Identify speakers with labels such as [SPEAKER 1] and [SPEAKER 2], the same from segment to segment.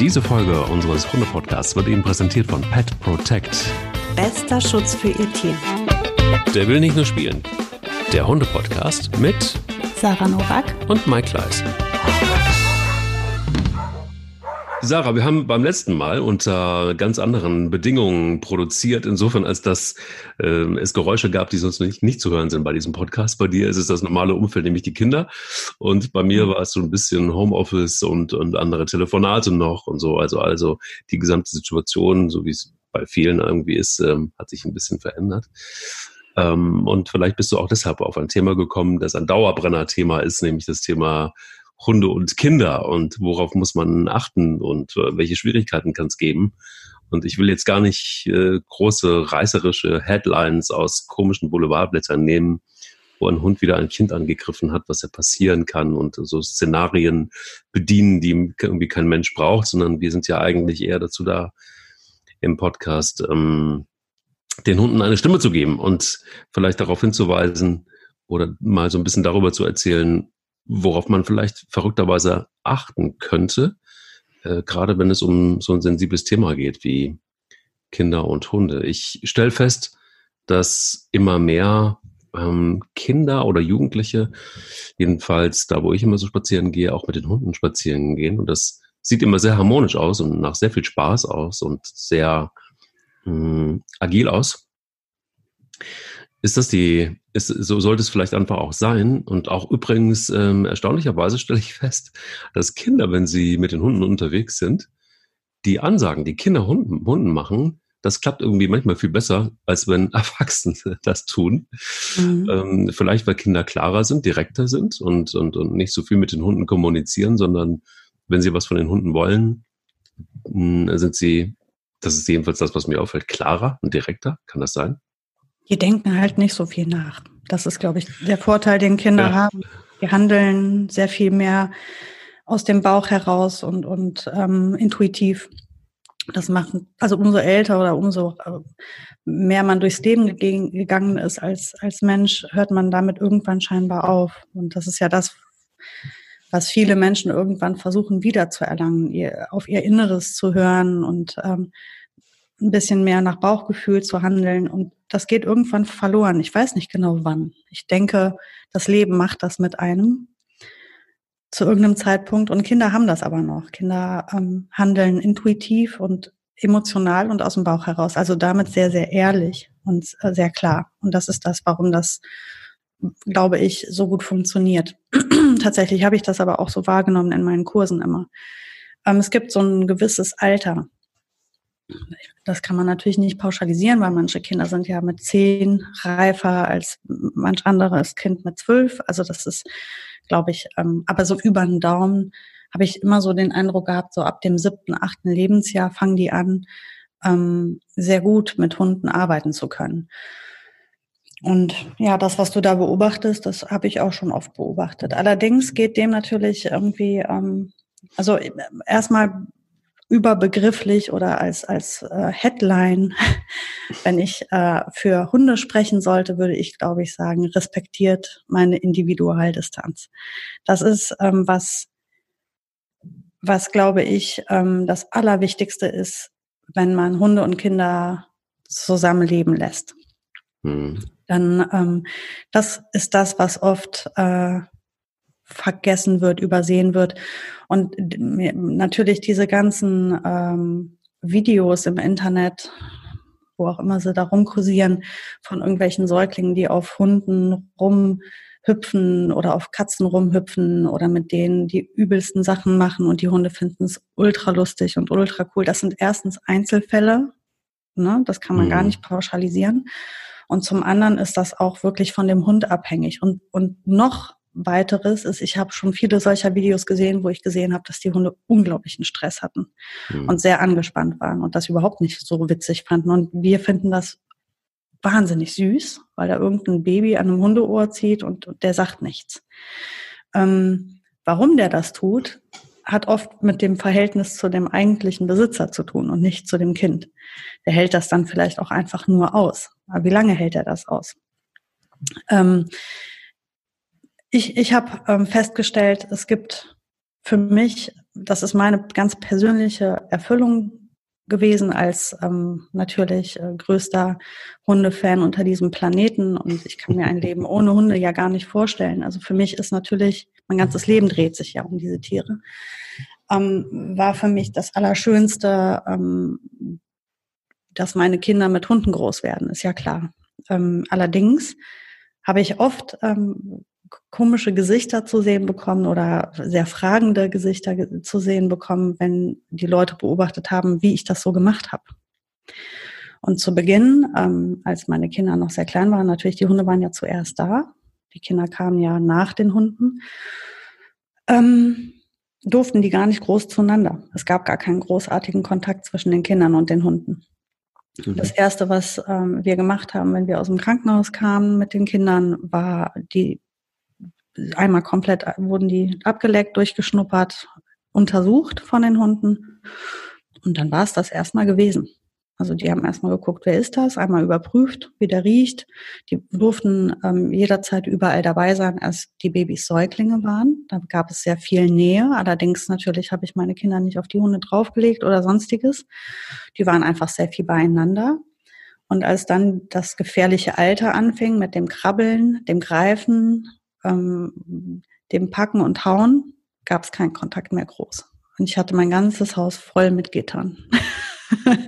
[SPEAKER 1] Diese Folge unseres Hunde-Podcasts wird Ihnen präsentiert von Pet Protect.
[SPEAKER 2] Bester Schutz für Ihr Tier.
[SPEAKER 1] Der will nicht nur spielen. Der Hunde-Podcast mit
[SPEAKER 2] Sarah Novak
[SPEAKER 1] und Mike Kleiss. Sarah, wir haben beim letzten Mal unter ganz anderen Bedingungen produziert, insofern als dass äh, es Geräusche gab, die sonst nicht, nicht zu hören sind bei diesem Podcast. Bei dir ist es das normale Umfeld, nämlich die Kinder. Und bei mir war es so ein bisschen Homeoffice und, und andere Telefonate noch und so. Also, also die gesamte Situation, so wie es bei vielen irgendwie ist, ähm, hat sich ein bisschen verändert. Ähm, und vielleicht bist du auch deshalb auf ein Thema gekommen, das ein Dauerbrenner-Thema ist, nämlich das Thema Hunde und Kinder und worauf muss man achten und äh, welche Schwierigkeiten kann es geben. Und ich will jetzt gar nicht äh, große reißerische Headlines aus komischen Boulevardblättern nehmen, wo ein Hund wieder ein Kind angegriffen hat, was ja passieren kann und so Szenarien bedienen, die irgendwie kein Mensch braucht, sondern wir sind ja eigentlich eher dazu da, im Podcast ähm, den Hunden eine Stimme zu geben und vielleicht darauf hinzuweisen oder mal so ein bisschen darüber zu erzählen, worauf man vielleicht verrückterweise achten könnte, äh, gerade wenn es um so ein sensibles Thema geht wie Kinder und Hunde. Ich stelle fest, dass immer mehr ähm, Kinder oder Jugendliche, jedenfalls da, wo ich immer so spazieren gehe, auch mit den Hunden spazieren gehen. Und das sieht immer sehr harmonisch aus und nach sehr viel Spaß aus und sehr mh, hm, agil aus. Ist das die, ist, so sollte es vielleicht einfach auch sein. Und auch übrigens, ähm, erstaunlicherweise stelle ich fest, dass Kinder, wenn sie mit den Hunden unterwegs sind, die Ansagen, die Kinder Hunden, Hunden machen, das klappt irgendwie manchmal viel besser, als wenn Erwachsene das tun. Mhm. Ähm, vielleicht, weil Kinder klarer sind, direkter sind und, und, und nicht so viel mit den Hunden kommunizieren, sondern wenn sie was von den Hunden wollen, hm, sind sie, das ist jedenfalls das, was mir auffällt, klarer und direkter. Kann das sein?
[SPEAKER 2] Die denken halt nicht so viel nach. Das ist, glaube ich, der Vorteil, den Kinder ja. haben. Die handeln sehr viel mehr aus dem Bauch heraus und, und ähm, intuitiv. Das machen, also umso älter oder umso äh, mehr man durchs Leben gegangen ist als, als Mensch, hört man damit irgendwann scheinbar auf. Und das ist ja das, was viele Menschen irgendwann versuchen wiederzuerlangen, ihr, auf ihr Inneres zu hören und ähm, ein bisschen mehr nach Bauchgefühl zu handeln. Und das geht irgendwann verloren. Ich weiß nicht genau wann. Ich denke, das Leben macht das mit einem zu irgendeinem Zeitpunkt. Und Kinder haben das aber noch. Kinder ähm, handeln intuitiv und emotional und aus dem Bauch heraus. Also damit sehr, sehr ehrlich und äh, sehr klar. Und das ist das, warum das, glaube ich, so gut funktioniert. Tatsächlich habe ich das aber auch so wahrgenommen in meinen Kursen immer. Ähm, es gibt so ein gewisses Alter, das kann man natürlich nicht pauschalisieren, weil manche Kinder sind ja mit zehn reifer als manch anderes Kind mit zwölf. Also das ist, glaube ich, ähm, aber so über den Daumen habe ich immer so den Eindruck gehabt, so ab dem siebten, achten Lebensjahr fangen die an, ähm, sehr gut mit Hunden arbeiten zu können. Und ja, das, was du da beobachtest, das habe ich auch schon oft beobachtet. Allerdings geht dem natürlich irgendwie, ähm, also äh, erstmal überbegrifflich oder als, als äh, Headline, wenn ich äh, für Hunde sprechen sollte, würde ich, glaube ich, sagen, respektiert meine Individualdistanz. Das ist ähm, was, was, glaube ich, ähm, das Allerwichtigste ist, wenn man Hunde und Kinder zusammenleben lässt. Mhm. Dann ähm, das ist das, was oft äh, vergessen wird, übersehen wird. Und natürlich diese ganzen ähm, Videos im Internet, wo auch immer sie da rumkursieren, von irgendwelchen Säuglingen, die auf Hunden rumhüpfen oder auf Katzen rumhüpfen oder mit denen die übelsten Sachen machen und die Hunde finden es ultra lustig und ultra cool. Das sind erstens Einzelfälle, ne? das kann man mhm. gar nicht pauschalisieren. Und zum anderen ist das auch wirklich von dem Hund abhängig. Und, und noch weiteres ist, ich habe schon viele solcher Videos gesehen, wo ich gesehen habe, dass die Hunde unglaublichen Stress hatten mhm. und sehr angespannt waren und das überhaupt nicht so witzig fanden. Und wir finden das wahnsinnig süß, weil da irgendein Baby an einem Hundeohr zieht und, und der sagt nichts. Ähm, warum der das tut, hat oft mit dem Verhältnis zu dem eigentlichen Besitzer zu tun und nicht zu dem Kind. Der hält das dann vielleicht auch einfach nur aus. Aber wie lange hält er das aus? Ähm, ich, ich habe ähm, festgestellt, es gibt für mich das ist meine ganz persönliche Erfüllung gewesen als ähm, natürlich äh, größter Hundefan unter diesem Planeten. Und ich kann mir ein Leben ohne Hunde ja gar nicht vorstellen. Also für mich ist natürlich, mein ganzes Leben dreht sich ja um diese Tiere. Ähm, war für mich das Allerschönste, ähm, dass meine Kinder mit Hunden groß werden, ist ja klar. Ähm, allerdings habe ich oft ähm, komische Gesichter zu sehen bekommen oder sehr fragende Gesichter zu sehen bekommen, wenn die Leute beobachtet haben, wie ich das so gemacht habe. Und zu Beginn, ähm, als meine Kinder noch sehr klein waren, natürlich, die Hunde waren ja zuerst da. Die Kinder kamen ja nach den Hunden. Ähm, durften die gar nicht groß zueinander. Es gab gar keinen großartigen Kontakt zwischen den Kindern und den Hunden. Mhm. Das erste, was ähm, wir gemacht haben, wenn wir aus dem Krankenhaus kamen mit den Kindern, war die einmal komplett wurden die abgeleckt, durchgeschnuppert, untersucht von den Hunden. Und dann war es das erstmal gewesen. Also die haben erstmal geguckt, wer ist das, einmal überprüft, wie der riecht. Die durften ähm, jederzeit überall dabei sein, als die Babys Säuglinge waren. Da gab es sehr viel Nähe. Allerdings natürlich habe ich meine Kinder nicht auf die Hunde draufgelegt oder sonstiges. Die waren einfach sehr viel beieinander. Und als dann das gefährliche Alter anfing mit dem Krabbeln, dem Greifen, ähm, dem Packen und Hauen, gab es keinen Kontakt mehr groß. Und ich hatte mein ganzes Haus voll mit Gittern.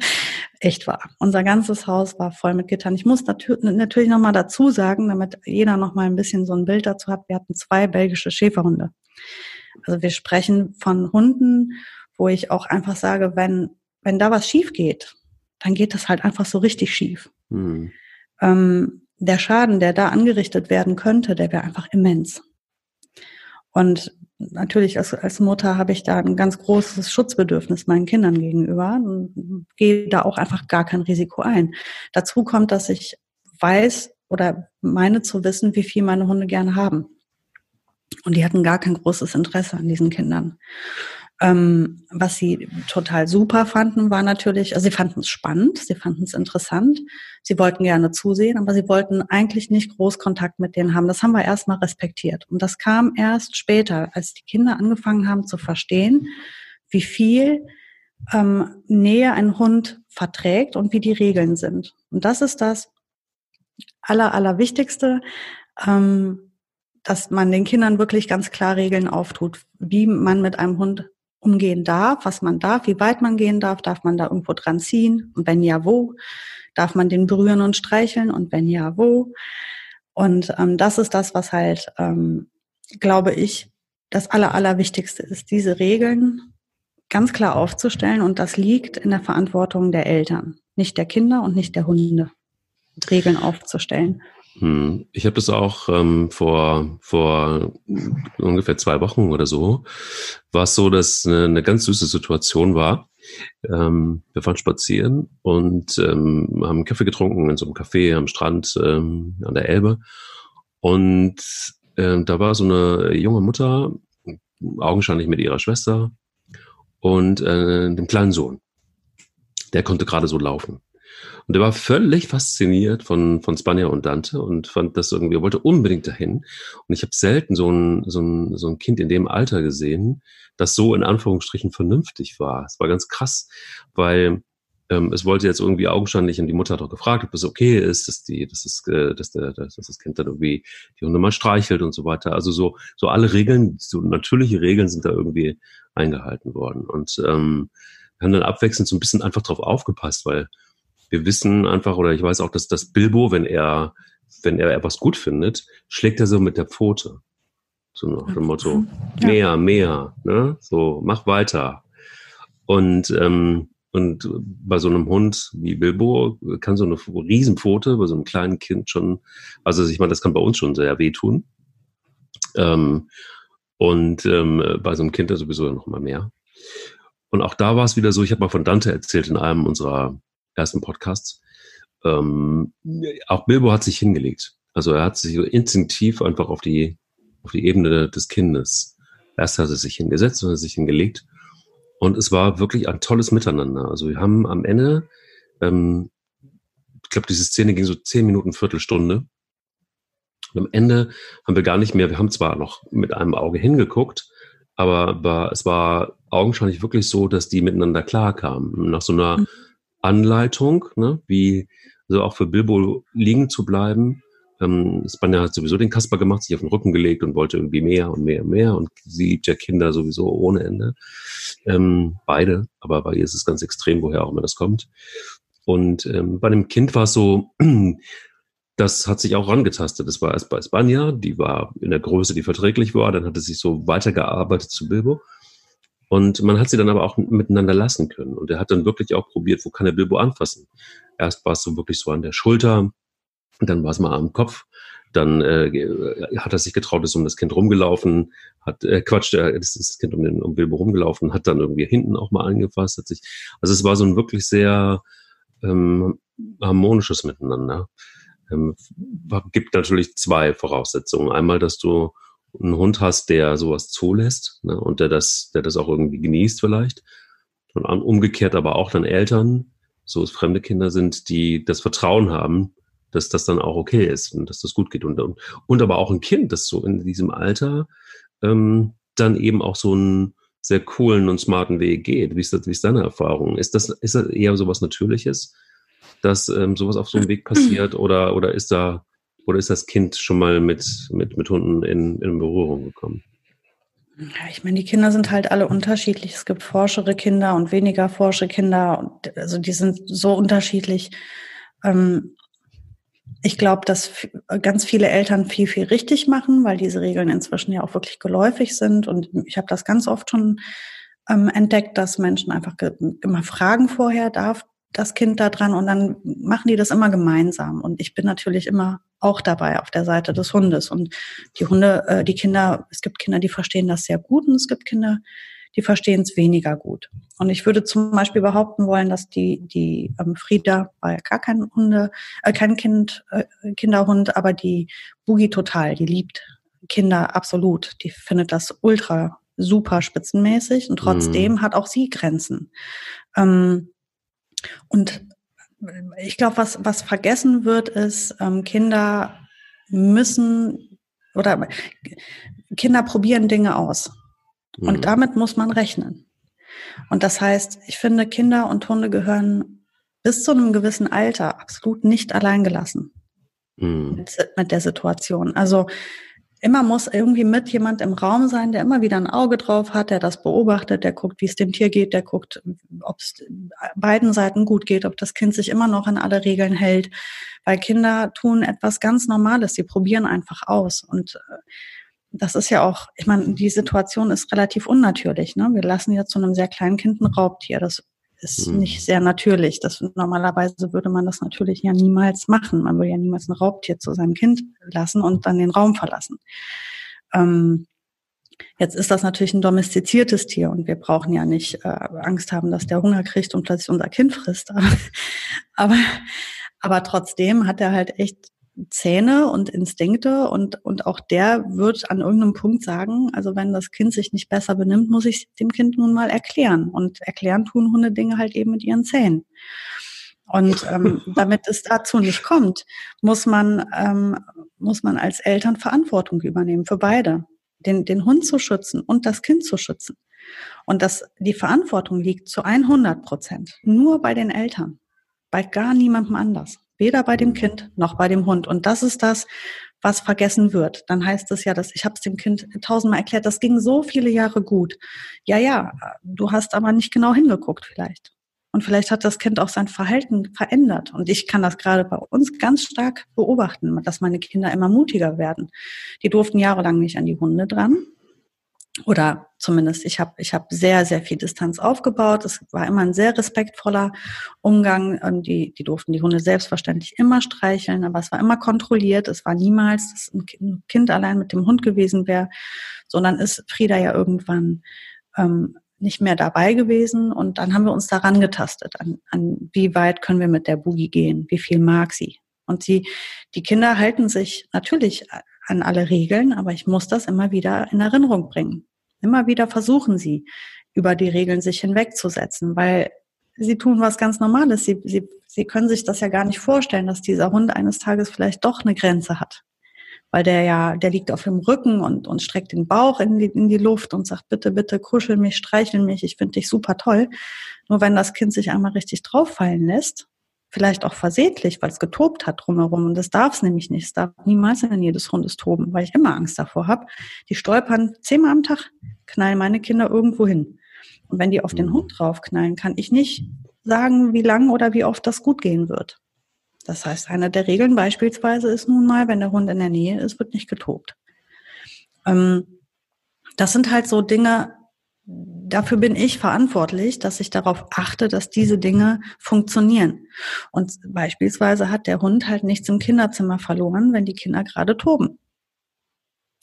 [SPEAKER 2] Echt wahr. Unser ganzes Haus war voll mit Gittern. Ich muss natürlich nochmal dazu sagen, damit jeder nochmal ein bisschen so ein Bild dazu hat, wir hatten zwei belgische Schäferhunde. Also wir sprechen von Hunden, wo ich auch einfach sage, wenn, wenn da was schief geht, dann geht das halt einfach so richtig schief. Mhm. Ähm, der Schaden, der da angerichtet werden könnte, der wäre einfach immens. Und natürlich als, als Mutter habe ich da ein ganz großes Schutzbedürfnis meinen Kindern gegenüber und gehe da auch einfach gar kein Risiko ein. Dazu kommt, dass ich weiß oder meine zu wissen, wie viel meine Hunde gerne haben. Und die hatten gar kein großes Interesse an diesen Kindern. Ähm, was sie total super fanden, war natürlich, also sie fanden es spannend, sie fanden es interessant, sie wollten gerne zusehen, aber sie wollten eigentlich nicht groß Kontakt mit denen haben. Das haben wir erstmal respektiert. Und das kam erst später, als die Kinder angefangen haben zu verstehen, wie viel ähm, Nähe ein Hund verträgt und wie die Regeln sind. Und das ist das aller, allerwichtigste. Ähm, dass man den Kindern wirklich ganz klar Regeln auftut, wie man mit einem Hund umgehen darf, was man darf, wie weit man gehen darf, darf man da irgendwo dran ziehen und wenn ja, wo, darf man den berühren und streicheln und wenn ja, wo. Und ähm, das ist das, was halt, ähm, glaube ich, das Aller, Allerwichtigste ist, diese Regeln ganz klar aufzustellen und das liegt in der Verantwortung der Eltern, nicht der Kinder und nicht der Hunde, Regeln aufzustellen.
[SPEAKER 1] Hm. Ich habe das auch ähm, vor, vor ungefähr zwei Wochen oder so, war es so, dass eine, eine ganz süße Situation war. Ähm, wir fahren spazieren und ähm, haben Kaffee getrunken in so einem Café am Strand ähm, an der Elbe. Und äh, da war so eine junge Mutter, augenscheinlich mit ihrer Schwester und äh, dem kleinen Sohn. Der konnte gerade so laufen. Und er war völlig fasziniert von, von Spanja und Dante und fand das irgendwie, er wollte unbedingt dahin. Und ich habe selten so ein, so, ein, so ein Kind in dem Alter gesehen, das so in Anführungsstrichen vernünftig war. Es war ganz krass, weil ähm, es wollte jetzt irgendwie augenscheinlich, und die Mutter hat auch gefragt, ob es okay ist, dass die, dass das, äh, dass, der, dass das Kind dann irgendwie die Hunde mal streichelt und so weiter. Also so, so alle Regeln, so natürliche Regeln sind da irgendwie eingehalten worden. Und ähm, wir haben dann abwechselnd so ein bisschen einfach drauf aufgepasst, weil wir wissen einfach, oder ich weiß auch, dass das Bilbo, wenn er, wenn er etwas gut findet, schlägt er so mit der Pfote. So nach dem Motto, ja. mehr, mehr, ne? So, mach weiter. Und, ähm, und bei so einem Hund wie Bilbo kann so eine Riesenpfote bei so einem kleinen Kind schon, also ich meine, das kann bei uns schon sehr wehtun. Ähm, und ähm, bei so einem Kind ja sowieso noch mal mehr. Und auch da war es wieder so, ich habe mal von Dante erzählt in einem unserer ersten Podcasts. Ähm, auch Bilbo hat sich hingelegt. Also er hat sich instinktiv einfach auf die, auf die Ebene des Kindes. Erst hat er sich hingesetzt und hat sich hingelegt. Und es war wirklich ein tolles Miteinander. Also wir haben am Ende, ähm, ich glaube, diese Szene ging so zehn Minuten, Viertelstunde. Und am Ende haben wir gar nicht mehr, wir haben zwar noch mit einem Auge hingeguckt, aber, aber es war augenscheinlich wirklich so, dass die miteinander klarkamen. Nach so einer mhm. Anleitung, ne, wie so auch für Bilbo liegen zu bleiben. Ähm, Spanja hat sowieso den Kasper gemacht, sich auf den Rücken gelegt und wollte irgendwie mehr und mehr und mehr und sie ja Kinder sowieso ohne Ende. Ähm, beide, aber bei ihr ist es ganz extrem, woher auch immer das kommt. Und ähm, bei dem Kind war es so, das hat sich auch rangetastet. Das war erst bei Spanja, die war in der Größe, die verträglich war, dann hat es sich so weitergearbeitet zu Bilbo. Und man hat sie dann aber auch miteinander lassen können. Und er hat dann wirklich auch probiert, wo kann er Bilbo anfassen. Erst war es so wirklich so an der Schulter, dann war es mal am Kopf. Dann äh, hat er sich getraut, ist um das Kind rumgelaufen, hat äh, Quatsch, der ist das Kind um, den, um Bilbo rumgelaufen, hat dann irgendwie hinten auch mal angefasst, hat sich. Also es war so ein wirklich sehr ähm, harmonisches Miteinander. Ähm, gibt natürlich zwei Voraussetzungen. Einmal, dass du einen Hund hast, der sowas zulässt ne, und der das, der das auch irgendwie genießt vielleicht. Und umgekehrt aber auch dann Eltern, so es fremde Kinder sind, die das Vertrauen haben, dass das dann auch okay ist und dass das gut geht. Und, und, und aber auch ein Kind, das so in diesem Alter ähm, dann eben auch so einen sehr coolen und smarten Weg geht. Wie ist, das, wie ist deine Erfahrung? Ist das, ist das eher so was Natürliches, dass ähm, sowas auf so einem Weg passiert oder, oder ist da oder ist das Kind schon mal mit, mit, mit Hunden in, in Berührung gekommen?
[SPEAKER 2] Ja, ich meine, die Kinder sind halt alle unterschiedlich. Es gibt forschere Kinder und weniger forsche Kinder. Und also die sind so unterschiedlich. Ähm, ich glaube, dass ganz viele Eltern viel, viel richtig machen, weil diese Regeln inzwischen ja auch wirklich geläufig sind. Und ich habe das ganz oft schon ähm, entdeckt, dass Menschen einfach immer fragen vorher, darf das Kind da dran? Und dann machen die das immer gemeinsam. Und ich bin natürlich immer auch dabei auf der Seite des Hundes. Und die Hunde, äh, die Kinder, es gibt Kinder, die verstehen das sehr gut und es gibt Kinder, die verstehen es weniger gut. Und ich würde zum Beispiel behaupten wollen, dass die, die ähm, Frieda war ja gar kein Hunde, äh, kein Kind, äh, Kinderhund, aber die Boogie total, die liebt Kinder absolut. Die findet das ultra super spitzenmäßig und trotzdem mhm. hat auch sie Grenzen. Ähm, und ich glaube, was, was vergessen wird, ist, ähm, Kinder müssen oder Kinder probieren Dinge aus. Mhm. Und damit muss man rechnen. Und das heißt, ich finde, Kinder und Hunde gehören bis zu einem gewissen Alter absolut nicht alleingelassen mhm. mit, mit der Situation. Also immer muss irgendwie mit jemand im Raum sein, der immer wieder ein Auge drauf hat, der das beobachtet, der guckt, wie es dem Tier geht, der guckt, ob es beiden Seiten gut geht, ob das Kind sich immer noch an alle Regeln hält. Weil Kinder tun etwas ganz Normales, sie probieren einfach aus. Und äh, das ist ja auch, ich meine, die Situation ist relativ unnatürlich. Ne? Wir lassen ja zu einem sehr kleinen Kind ein Raubtier. Das ist mhm. nicht sehr natürlich. Das normalerweise würde man das natürlich ja niemals machen. Man würde ja niemals ein Raubtier zu seinem Kind lassen und dann den Raum verlassen. Ähm, jetzt ist das natürlich ein domestiziertes Tier und wir brauchen ja nicht äh, Angst haben, dass der Hunger kriegt und plötzlich unser Kind frisst. Aber, aber, aber trotzdem hat er halt echt Zähne und Instinkte und, und auch der wird an irgendeinem Punkt sagen, also wenn das Kind sich nicht besser benimmt, muss ich dem Kind nun mal erklären. Und erklären tun Hunde Dinge halt eben mit ihren Zähnen. Und ähm, damit es dazu nicht kommt, muss man, ähm, muss man als Eltern Verantwortung übernehmen für beide. Den, den Hund zu schützen und das Kind zu schützen. Und das, die Verantwortung liegt zu 100 Prozent nur bei den Eltern, bei gar niemandem anders. Weder bei dem Kind noch bei dem Hund. Und das ist das, was vergessen wird. Dann heißt es ja, dass ich habe es dem Kind tausendmal erklärt, das ging so viele Jahre gut. Ja, ja, du hast aber nicht genau hingeguckt vielleicht. Und vielleicht hat das Kind auch sein Verhalten verändert. Und ich kann das gerade bei uns ganz stark beobachten, dass meine Kinder immer mutiger werden. Die durften jahrelang nicht an die Hunde dran oder zumindest ich habe ich hab sehr, sehr viel Distanz aufgebaut. Es war immer ein sehr respektvoller Umgang. Die, die durften die Hunde selbstverständlich immer streicheln, aber es war immer kontrolliert. Es war niemals, dass ein Kind allein mit dem Hund gewesen wäre, sondern ist Frieda ja irgendwann ähm, nicht mehr dabei gewesen. Und dann haben wir uns daran getastet, an, an wie weit können wir mit der Boogie gehen, wie viel mag sie. Und sie, die Kinder halten sich natürlich an alle Regeln, aber ich muss das immer wieder in Erinnerung bringen. Immer wieder versuchen sie, über die Regeln sich hinwegzusetzen, weil sie tun was ganz Normales. Sie, sie, sie können sich das ja gar nicht vorstellen, dass dieser Hund eines Tages vielleicht doch eine Grenze hat. weil der ja, der liegt auf dem Rücken und, und streckt den Bauch in die, in die Luft und sagt, bitte, bitte kuschel mich, streichel mich, ich finde dich super toll. Nur wenn das Kind sich einmal richtig drauffallen lässt, vielleicht auch versehentlich, weil es getobt hat drumherum. Und das darf es nämlich nicht. Es darf niemals in jedes Hundes toben, weil ich immer Angst davor habe. Die stolpern zehnmal am Tag, knallen meine Kinder irgendwo hin. Und wenn die auf den mhm. Hund draufknallen, kann ich nicht sagen, wie lang oder wie oft das gut gehen wird. Das heißt, eine der Regeln beispielsweise ist nun mal, wenn der Hund in der Nähe ist, wird nicht getobt. Ähm, das sind halt so Dinge, dafür bin ich verantwortlich, dass ich darauf achte, dass diese Dinge funktionieren. Und beispielsweise hat der Hund halt nichts im Kinderzimmer verloren, wenn die Kinder gerade toben.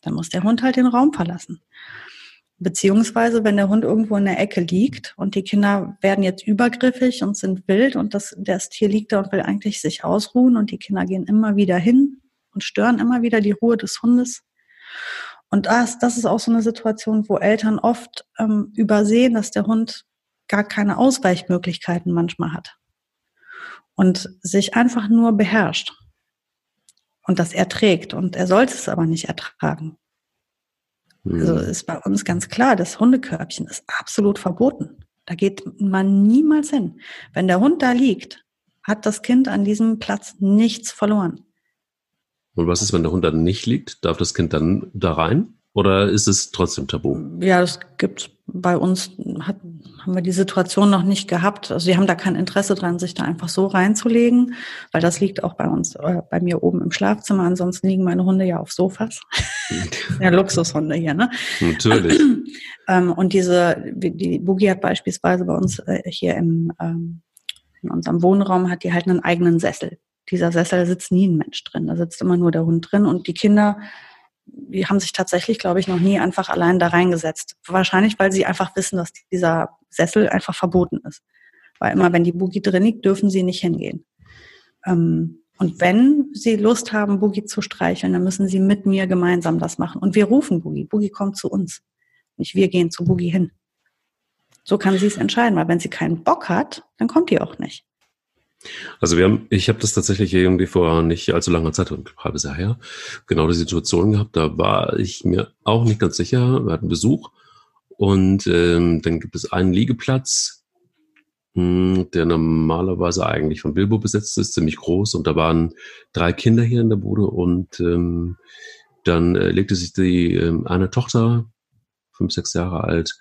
[SPEAKER 2] Dann muss der Hund halt den Raum verlassen. Beziehungsweise, wenn der Hund irgendwo in der Ecke liegt und die Kinder werden jetzt übergriffig und sind wild und das, das Tier liegt da und will eigentlich sich ausruhen und die Kinder gehen immer wieder hin und stören immer wieder die Ruhe des Hundes. Und das, das ist auch so eine Situation, wo Eltern oft ähm, übersehen, dass der Hund gar keine Ausweichmöglichkeiten manchmal hat und sich einfach nur beherrscht und das erträgt und er sollte es aber nicht ertragen. Also mhm. ist bei uns ganz klar, das Hundekörbchen ist absolut verboten. Da geht man niemals hin. Wenn der Hund da liegt, hat das Kind an diesem Platz nichts verloren.
[SPEAKER 1] Und was ist, wenn der Hund dann nicht liegt? Darf das Kind dann da rein? Oder ist es trotzdem tabu?
[SPEAKER 2] Ja, das gibt bei uns, hat, haben wir die Situation noch nicht gehabt. Also wir haben da kein Interesse dran, sich da einfach so reinzulegen, weil das liegt auch bei uns, äh, bei mir oben im Schlafzimmer. Ansonsten liegen meine Hunde ja auf Sofas. ja, Luxushunde hier, ne?
[SPEAKER 1] Natürlich.
[SPEAKER 2] ähm, und diese, die Boogie hat beispielsweise bei uns äh, hier im, ähm, in unserem Wohnraum hat die halt einen eigenen Sessel. Dieser Sessel sitzt nie ein Mensch drin, da sitzt immer nur der Hund drin und die Kinder die haben sich tatsächlich, glaube ich, noch nie einfach allein da reingesetzt. Wahrscheinlich, weil sie einfach wissen, dass dieser Sessel einfach verboten ist. Weil immer, wenn die Boogie drin liegt, dürfen sie nicht hingehen. Ähm, und wenn sie Lust haben, Boogie zu streicheln, dann müssen sie mit mir gemeinsam das machen. Und wir rufen Boogie. Boogie kommt zu uns. Nicht wir gehen zu Boogie hin. So kann sie es entscheiden, weil wenn sie keinen Bock hat, dann kommt die auch nicht.
[SPEAKER 1] Also wir haben, ich habe das tatsächlich irgendwie vor nicht allzu langer Zeit, ein halbes Jahr her, genau die Situation gehabt. Da war ich mir auch nicht ganz sicher. Wir hatten Besuch und ähm, dann gibt es einen Liegeplatz, mh, hm, der normalerweise eigentlich von Bilbo besetzt ist, ziemlich groß. Und da waren drei Kinder hier in der Bude und ähm, dann äh, legte sich die äh, eine Tochter, fünf, sechs Jahre alt,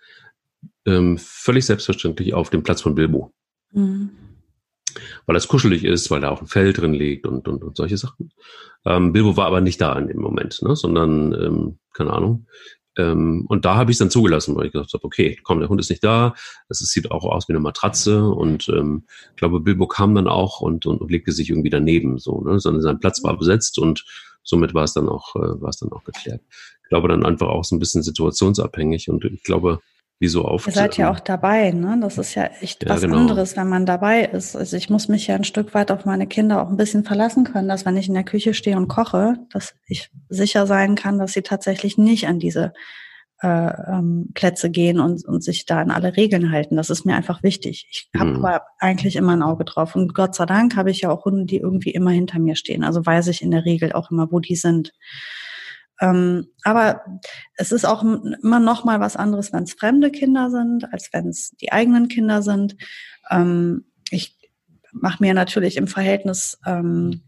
[SPEAKER 1] ähm, völlig selbstverständlich auf den Platz von Bilbo. Mhm weil das kuschelig ist, weil da auch ein Fell drin liegt und, und, und solche Sachen. Ähm, Bilbo war aber nicht da in dem Moment, ne? sondern, ähm, keine Ahnung. Ähm, und da habe ich es dann zugelassen, weil ich gesagt habe, okay, komm, der Hund ist nicht da, es sieht auch aus wie eine Matratze und ähm, ich glaube, Bilbo kam dann auch und, und, und legte sich irgendwie daneben, so, ne? sondern sein Platz war besetzt und somit war es dann auch, äh, war es dann auch geklärt. Ich glaube dann einfach auch so ein bisschen situationsabhängig und ich glaube, wie so auf.
[SPEAKER 2] Ihr seid ja auch dabei, ne? Das ist ja echt ja, was genau. anderes, wenn man dabei ist. Also ich muss mich ja ein Stück weit auf meine Kinder auch ein bisschen verlassen können, dass wenn ich in der Küche stehe und koche, dass ich sicher sein kann, dass sie tatsächlich nicht an diese äh, ähm, Plätze gehen und, und sich da an alle Regeln halten. Das ist mir einfach wichtig. Ich habe hm. aber eigentlich immer ein Auge drauf. Und Gott sei Dank habe ich ja auch Hunde, die irgendwie immer hinter mir stehen. Also weiß ich in der Regel auch immer, wo die sind. Ähm, aber es ist auch immer noch mal was anderes, wenn es fremde Kinder sind, als wenn es die eigenen Kinder sind. Ähm, ich mache mir natürlich im Verhältnis ähm,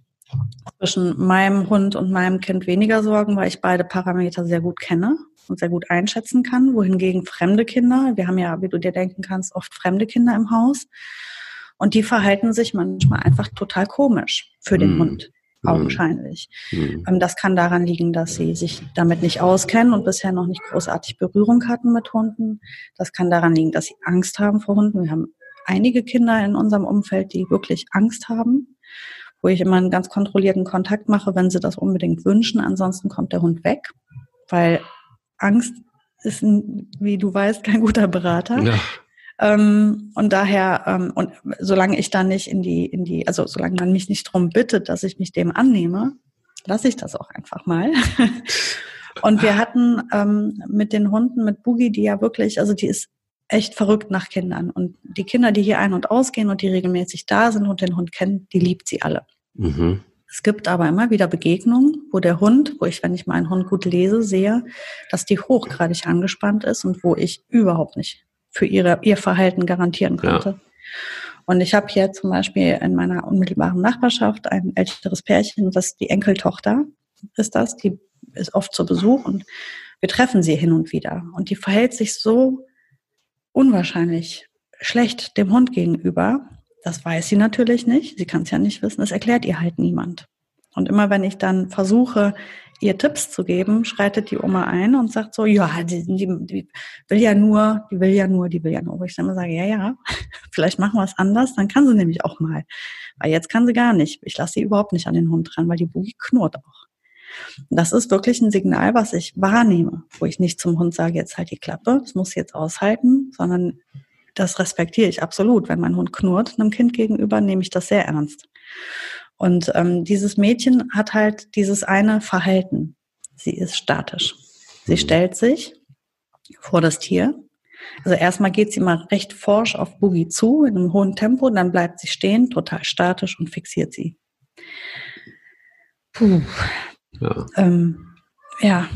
[SPEAKER 2] zwischen meinem Hund und meinem Kind weniger Sorgen, weil ich beide Parameter sehr gut kenne und sehr gut einschätzen kann. Wohingegen fremde Kinder, wir haben ja, wie du dir denken kannst, oft fremde Kinder im Haus. Und die verhalten sich manchmal einfach total komisch für den mm. Hund. Mhm. augenscheinlich. Mhm. Das kann daran liegen, dass sie sich damit nicht auskennen und bisher noch nicht großartig Berührung hatten mit Hunden. Das kann daran liegen, dass sie Angst haben vor Hunden. Wir haben einige Kinder in unserem Umfeld, die wirklich Angst haben, wo ich immer einen ganz kontrollierten Kontakt mache, wenn sie das unbedingt wünschen. Ansonsten kommt der Hund weg, weil Angst ist, wie du weißt, kein guter Berater. Ja. Ähm, und daher, ähm, und solange ich da nicht in die, in die, also solange man mich nicht darum bittet, dass ich mich dem annehme, lasse ich das auch einfach mal. und wir hatten ähm, mit den Hunden, mit Boogie, die ja wirklich, also die ist echt verrückt nach Kindern. Und die Kinder, die hier ein- und ausgehen und die regelmäßig da sind und den Hund kennen, die liebt sie alle. Mhm. Es gibt aber immer wieder Begegnungen, wo der Hund, wo ich, wenn ich meinen Hund gut lese, sehe, dass die hochgradig angespannt ist und wo ich überhaupt nicht für ihre, ihr Verhalten garantieren könnte. Ja. Und ich habe hier zum Beispiel in meiner unmittelbaren Nachbarschaft ein älteres Pärchen, das die Enkeltochter ist das, die ist oft zu Besuch und wir treffen sie hin und wieder. Und die verhält sich so unwahrscheinlich schlecht dem Hund gegenüber. Das weiß sie natürlich nicht. Sie kann es ja nicht wissen. Das erklärt ihr halt niemand. Und immer wenn ich dann versuche, ihr Tipps zu geben, schreitet die Oma ein und sagt so, ja, die, die, die will ja nur, die will ja nur, die will ja nur. Wo ich dann immer sage, ja, ja, vielleicht machen wir es anders, dann kann sie nämlich auch mal. Weil jetzt kann sie gar nicht. Ich lasse sie überhaupt nicht an den Hund dran, weil die Boogie knurrt auch. Das ist wirklich ein Signal, was ich wahrnehme, wo ich nicht zum Hund sage, jetzt halt die Klappe, das muss jetzt aushalten, sondern das respektiere ich absolut. Wenn mein Hund knurrt einem Kind gegenüber, nehme ich das sehr ernst. Und ähm, dieses Mädchen hat halt dieses eine Verhalten. Sie ist statisch. Sie mhm. stellt sich vor das Tier. Also erstmal geht sie mal recht forsch auf Boogie zu, in einem hohen Tempo, dann bleibt sie stehen, total statisch und fixiert sie. Puh. Ja. Ähm, ja.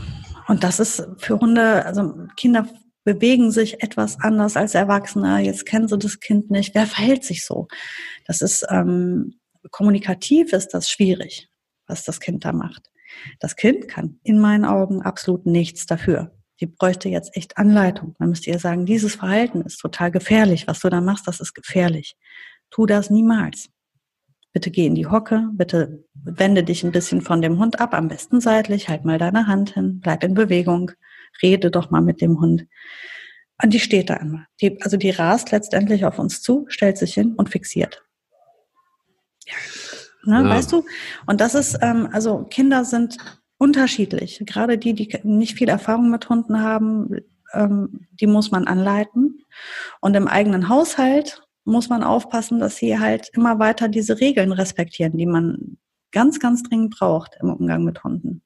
[SPEAKER 2] Und das ist für Hunde, also Kinder bewegen sich etwas anders als Erwachsene. Jetzt kennen sie das Kind nicht. Wer verhält sich so? Das ist ähm, kommunikativ ist das schwierig, was das Kind da macht. Das Kind kann in meinen Augen absolut nichts dafür. Die bräuchte jetzt echt Anleitung. Man müsste ihr sagen, dieses Verhalten ist total gefährlich. Was du da machst, das ist gefährlich. Tu das niemals. Bitte geh in die Hocke, bitte wende dich ein bisschen von dem Hund ab, am besten seitlich, halt mal deine Hand hin, bleib in Bewegung rede doch mal mit dem Hund. Und die steht da immer. Die, also die rast letztendlich auf uns zu, stellt sich hin und fixiert. Ja. Ne, ja. Weißt du? Und das ist, ähm, also Kinder sind unterschiedlich. Gerade die, die nicht viel Erfahrung mit Hunden haben, ähm, die muss man anleiten. Und im eigenen Haushalt muss man aufpassen, dass sie halt immer weiter diese Regeln respektieren, die man ganz, ganz dringend braucht im Umgang mit Hunden.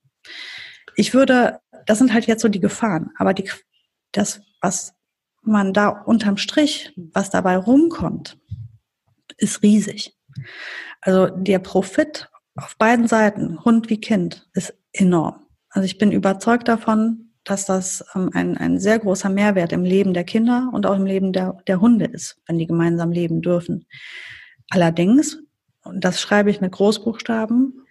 [SPEAKER 2] Ich würde das sind halt jetzt so die Gefahren. Aber die, das, was man da unterm Strich, was dabei rumkommt, ist riesig. Also der Profit auf beiden Seiten, Hund wie Kind, ist enorm. Also ich bin überzeugt davon, dass das ähm, ein, ein sehr großer Mehrwert im Leben der Kinder und auch im Leben der, der Hunde ist, wenn die gemeinsam leben dürfen. Allerdings, und das schreibe ich mit Großbuchstaben,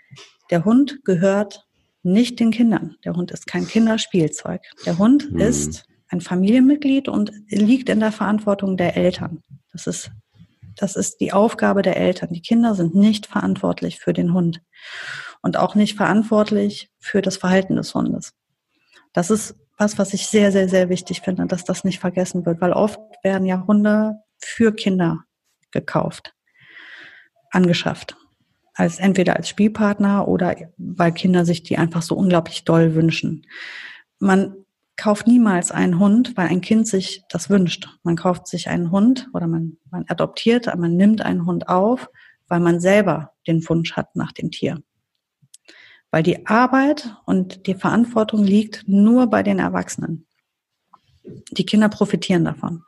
[SPEAKER 2] der Hund gehört nicht den Kindern. Der Hund ist kein Kinderspielzeug. Der Hund mhm. ist ein Familienmitglied und liegt in der Verantwortung der Eltern. Das ist, das ist die Aufgabe der Eltern. Die Kinder sind nicht verantwortlich für den Hund und auch nicht verantwortlich für das Verhalten des Hundes. Das ist was, was ich sehr, sehr, sehr wichtig finde, dass das nicht vergessen wird, weil oft werden ja Hunde für Kinder gekauft, angeschafft als entweder als Spielpartner oder weil Kinder sich die einfach so unglaublich doll wünschen. Man kauft niemals einen Hund, weil ein Kind sich das wünscht. Man kauft sich einen Hund oder man, man adoptiert, man nimmt einen Hund auf, weil man selber den Wunsch hat nach dem Tier. Weil die Arbeit und die Verantwortung liegt nur bei den Erwachsenen. Die Kinder profitieren davon.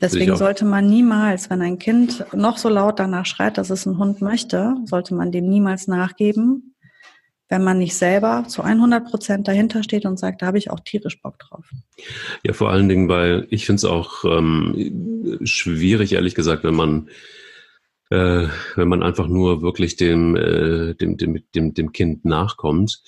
[SPEAKER 2] Deswegen sollte man niemals, wenn ein Kind noch so laut danach schreit, dass es einen Hund möchte, sollte man dem niemals nachgeben, wenn man nicht selber zu 100 Prozent dahinter steht und sagt, da habe ich auch tierisch Bock drauf.
[SPEAKER 1] Ja, vor allen Dingen, weil ich finde es auch ähm, schwierig, ehrlich gesagt, wenn man äh, wenn man einfach nur wirklich dem, äh, dem, dem, dem, dem Kind nachkommt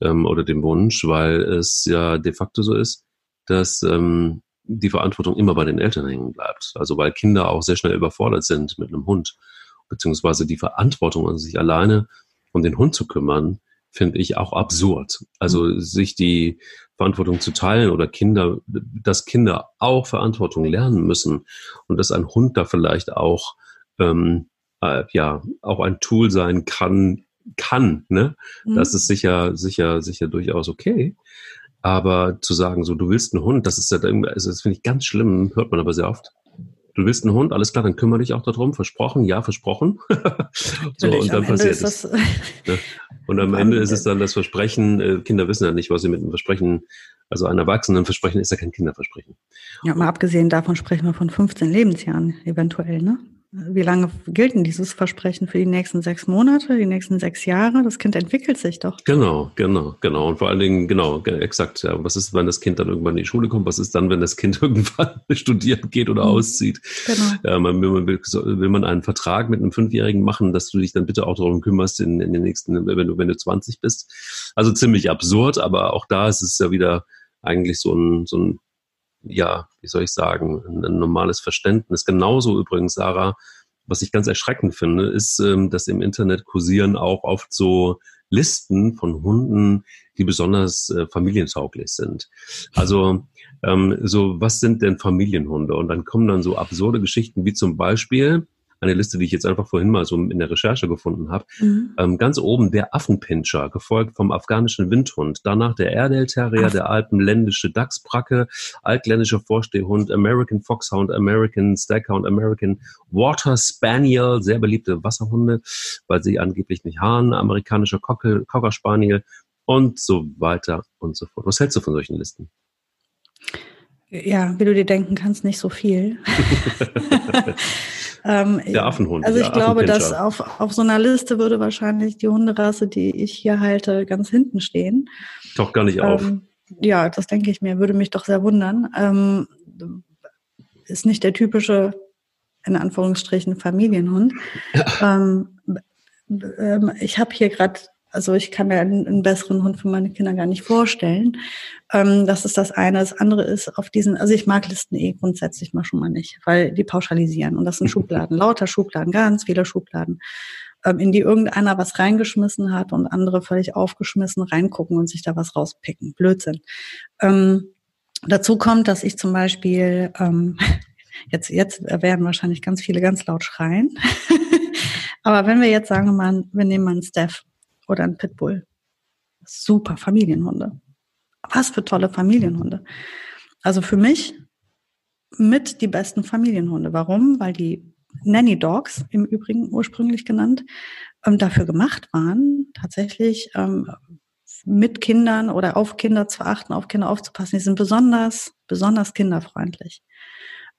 [SPEAKER 1] ähm, oder dem Wunsch, weil es ja de facto so ist, dass ähm, die Verantwortung immer bei den Eltern hängen bleibt. Also weil Kinder auch sehr schnell überfordert sind mit einem Hund, beziehungsweise die Verantwortung an sich alleine um den Hund zu kümmern, finde ich auch absurd. Also mhm. sich die Verantwortung zu teilen oder Kinder, dass Kinder auch Verantwortung lernen müssen und dass ein Hund da vielleicht auch ähm, äh, ja auch ein Tool sein kann, kann, ne? Mhm. Das ist sicher, sicher, sicher durchaus okay. Aber zu sagen, so, du willst einen Hund, das ist ja, also das finde ich ganz schlimm, hört man aber sehr oft. Du willst einen Hund, alles klar, dann kümmere dich auch darum, versprochen, ja, versprochen. so, und dann passiert es. Ja. Und am Ende ist es dann das Versprechen, äh, Kinder wissen ja nicht, was sie mit einem Versprechen, also ein Erwachsenenversprechen ist ja kein Kinderversprechen.
[SPEAKER 2] Ja, mal abgesehen davon sprechen wir von 15 Lebensjahren eventuell, ne? Wie lange gilt denn dieses Versprechen für die nächsten sechs Monate, die nächsten sechs Jahre? Das Kind entwickelt sich doch.
[SPEAKER 1] Genau, genau, genau. Und vor allen Dingen, genau, exakt. Ja. Was ist, wenn das Kind dann irgendwann in die Schule kommt? Was ist dann, wenn das Kind irgendwann studieren geht oder mhm. auszieht? Genau. Ja, man, will, will, man einen Vertrag mit einem Fünfjährigen machen, dass du dich dann bitte auch darum kümmerst in, in den nächsten, wenn du, wenn du 20 bist. Also ziemlich absurd, aber auch da ist es ja wieder eigentlich so ein, so ein ja, wie soll ich sagen, ein, normales Verständnis. Genauso übrigens, Sarah, was ich ganz erschreckend finde, ist, ähm, dass im Internet kursieren auch oft so Listen von Hunden, die besonders äh, familientauglich sind. Also ähm, so, was sind denn Familienhunde? Und dann kommen dann so absurde Geschichten wie zum Beispiel, eine Liste, die ich jetzt einfach vorhin mal so in der Recherche gefunden habe. Mhm. Ähm, ganz oben der Affenpinscher, gefolgt vom afghanischen Windhund. Danach der Airedale Terrier, der alpenländische Dachsbracke, altländischer Vorstehhund, American Foxhound, American Staghound, American Water Spaniel, sehr beliebte Wasserhunde, weil sie angeblich nicht haaren, amerikanischer Cocker, Cocker Spaniel und so weiter und so fort. Was hältst du von solchen Listen?
[SPEAKER 2] Ja, wie du dir denken kannst, nicht so viel.
[SPEAKER 1] ähm, der Affenhund.
[SPEAKER 2] Also ich glaube, dass auf, auf so einer Liste würde wahrscheinlich die Hunderasse, die ich hier halte, ganz hinten stehen.
[SPEAKER 1] Doch gar nicht auf.
[SPEAKER 2] Ähm, ja, das denke ich mir, würde mich doch sehr wundern. Ähm, ist nicht der typische, in Anführungsstrichen, Familienhund. Ja. Ähm, ähm, ich habe hier gerade also ich kann mir einen, einen, besseren Hund für meine Kinder gar nicht vorstellen. Ähm, das ist das eine. Das andere ist auf diesen, also ich mag Listen eh grundsätzlich mal schon mal nicht, weil die pauschalisieren. Und das sind Schubladen, lauter Schubladen, ganz viele Schubladen, ähm, in die irgendeiner was reingeschmissen hat und andere völlig aufgeschmissen reingucken und sich da was rauspicken. Blödsinn. Ähm, dazu kommt, dass ich zum Beispiel, ähm, jetzt, jetzt werden wahrscheinlich ganz viele ganz laut schreien. Aber wenn wir jetzt sagen, mal, wir nehmen mal einen Steph oder ein Pitbull. Super Familienhunde. Was für tolle Familienhunde. Also für mich mit die besten Familienhunde. Warum? Weil die Nanny Dogs, im Übrigen ursprünglich genannt, ähm, dafür gemacht waren, tatsächlich ähm, mit Kindern oder auf Kinder zu achten, auf Kinder aufzupassen. Die sind besonders, besonders kinderfreundlich.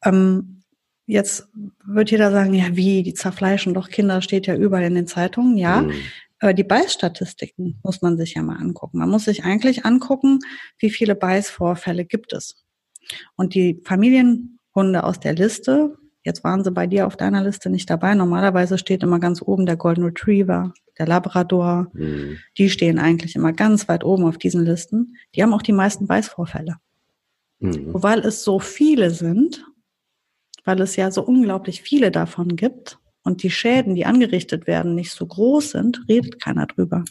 [SPEAKER 2] Ähm, jetzt wird jeder sagen, ja, wie, die zerfleischen doch Kinder, steht ja überall in den Zeitungen. Ja, mhm. Aber die Beißstatistiken muss man sich ja mal angucken. Man muss sich eigentlich angucken, wie viele Beißvorfälle gibt es. Und die Familienhunde aus der Liste, jetzt waren sie bei dir auf deiner Liste nicht dabei. Normalerweise steht immer ganz oben der Golden Retriever, der Labrador. Mhm. Die stehen eigentlich immer ganz weit oben auf diesen Listen. Die haben auch die meisten Beißvorfälle. Mhm. Weil es so viele sind, weil es ja so unglaublich viele davon gibt, und die Schäden, die angerichtet werden, nicht so groß sind, redet keiner drüber.